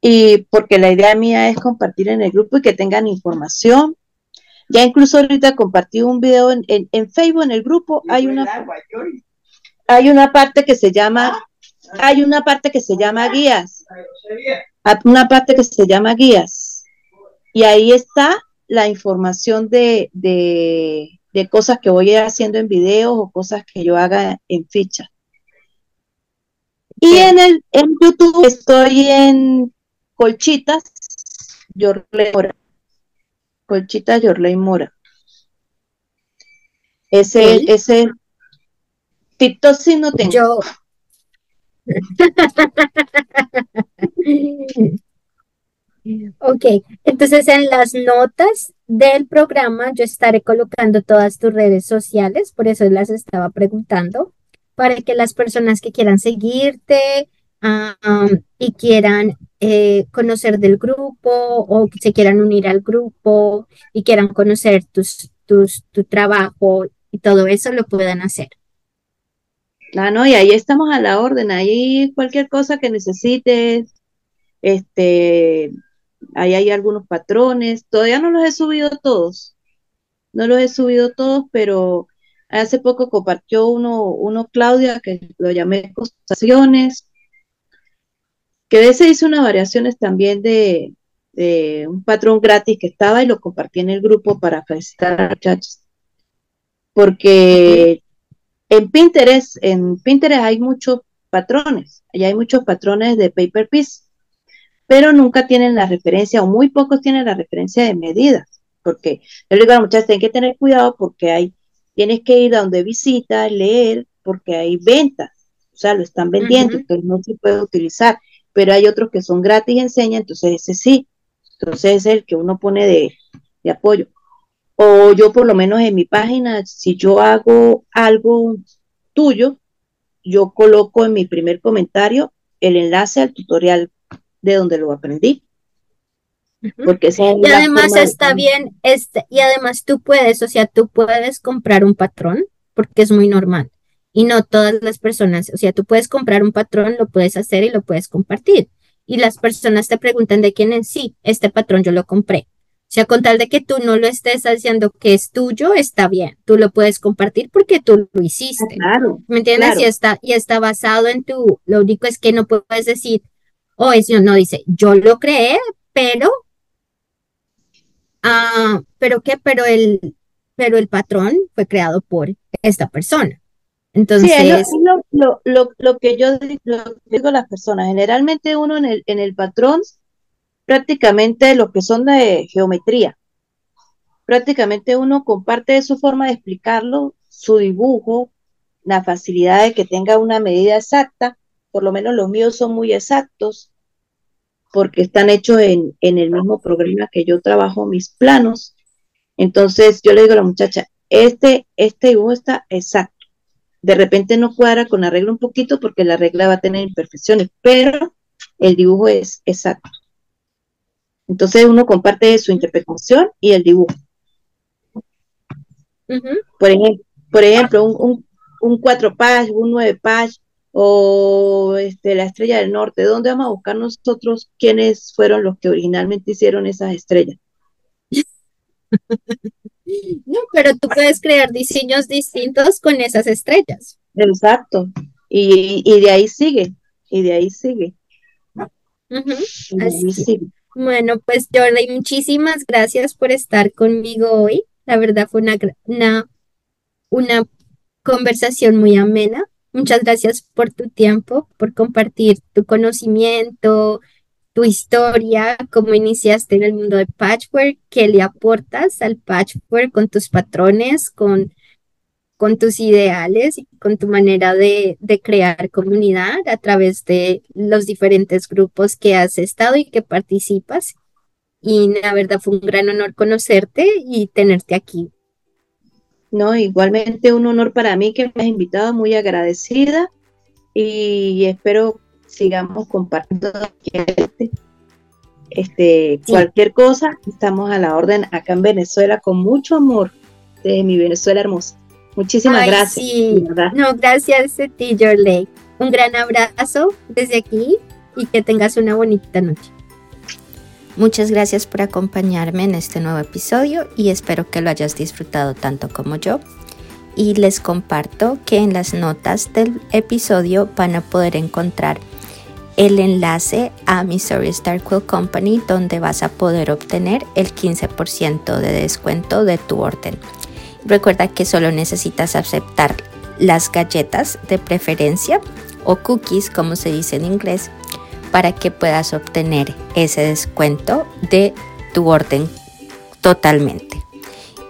Y porque la idea mía es compartir en el grupo y que tengan información. Ya incluso ahorita compartí un video en, en, Facebook, en el grupo, hay una, hay una parte que se llama, hay una parte que se llama guías, una parte que se llama guías, y ahí está la información de, de, de cosas que voy a ir haciendo en videos o cosas que yo haga en ficha. Y en el en YouTube estoy en Colchitas, Yorley Mora. Colchitas, Yorley Mora. Ese, ese TikTok sí no tengo. Yo. ok, entonces en las notas del programa yo estaré colocando todas tus redes sociales, por eso las estaba preguntando, para que las personas que quieran seguirte, y quieran eh, conocer del grupo o se quieran unir al grupo y quieran conocer tus, tus, tu trabajo y todo eso lo puedan hacer. Ah, no, y ahí estamos a la orden, ahí cualquier cosa que necesites, este, ahí hay algunos patrones, todavía no los he subido todos, no los he subido todos, pero hace poco compartió uno, Claudia, que lo llamé costaciones, que de ese hice unas variaciones también de, un patrón gratis que estaba y lo compartí en el grupo para felicitar a los muchachos. Porque en Pinterest, en Pinterest hay muchos patrones, y hay muchos patrones de paper piece, pero nunca tienen la referencia, o muy pocos tienen la referencia de medidas, porque yo le digo a las muchachas, tienen que tener cuidado porque hay, tienes que ir a donde visitas, leer, porque hay ventas, o sea, lo están vendiendo, entonces no se puede utilizar pero hay otros que son gratis y enseña, entonces ese sí, entonces es el que uno pone de, apoyo. O yo por lo menos en mi página, si yo hago algo tuyo, yo coloco en mi primer comentario el enlace al tutorial de donde lo aprendí. Porque y además está bien, este, y además tú puedes, o sea, tú puedes comprar un patrón, porque es muy normal y no todas las personas, o sea, tú puedes comprar un patrón, lo puedes hacer y lo puedes compartir. Y las personas te preguntan de quién es, sí, este patrón yo lo compré. O sea, con tal de que tú no lo estés haciendo que es tuyo, está bien. Tú lo puedes compartir porque tú lo hiciste. Ah, claro. ¿Me entiendes? Y, está, y está basado en tu, lo único es que no puedes decir, oh, eso no dice, yo lo creé, pero, ah, pero qué, pero el, pero el patrón fue creado por esta persona. Entonces, sí, lo, lo, lo, que yo digo a las personas, generalmente uno en el, en el patrón, prácticamente lo que son de geometría, prácticamente uno comparte su forma de explicarlo, su dibujo, la facilidad de que tenga una medida exacta, por lo menos los míos son muy exactos, porque están hechos en, en el mismo programa que yo trabajo mis planos. Entonces yo le digo a la muchacha, este, este dibujo está exacto de repente no cuadra con la regla un poquito porque la regla va a tener imperfecciones, pero el dibujo es exacto. Entonces uno comparte su interpretación y el dibujo. por, ejemplo, por ejemplo, un, un, 4 page, un 9 page o este, la estrella del norte. ¿Dónde vamos a buscar nosotros quiénes fueron los que originalmente hicieron esas estrellas? No, pero tú puedes crear diseños distintos con esas estrellas. Exacto. Y, de ahí sigue, y de ahí sigue. Bueno, pues Jordi, muchísimas gracias por estar conmigo hoy. La verdad fue una, una, una conversación muy amena. Muchas gracias por tu tiempo, por compartir tu conocimiento, tu historia, cómo iniciaste en el mundo de patchwork, qué le aportas al patchwork con tus patrones, con, con tus ideales y con tu manera de, de crear comunidad a través de los diferentes grupos que has estado y que participas. Y la verdad fue un gran honor conocerte y tenerte aquí. No, igualmente un honor para mí que me has invitado, muy agradecida y espero sigamos compartiendo este, cualquier cosa, estamos a la orden acá en Venezuela con mucho amor de mi Venezuela hermosa. Muchísimas gracias. No, gracias a ti, Jorley. Un gran abrazo desde aquí y que tengas una bonita noche. Muchas gracias por acompañarme en este nuevo episodio y espero que lo hayas disfrutado tanto como yo. Y les comparto que en las notas del episodio van a poder encontrar el enlace a Missouri Star Quill Company donde vas a poder obtener el 15% de descuento de tu orden. Recuerda que solo necesitas aceptar las galletas de preferencia o cookies como se dice en inglés para que puedas obtener ese descuento de tu orden totalmente.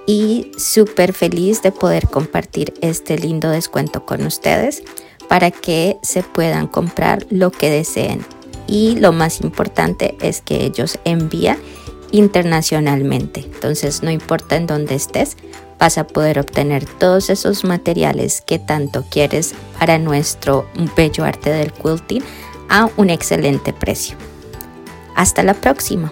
Y súper feliz de poder compartir este lindo descuento con ustedes para que se puedan comprar lo que deseen. Y lo más importante es que ellos envían internacionalmente. Entonces no importa en dónde estés, vas a poder obtener todos esos materiales que tanto quieres para nuestro bello arte del quilting a un excelente precio. Hasta la próxima.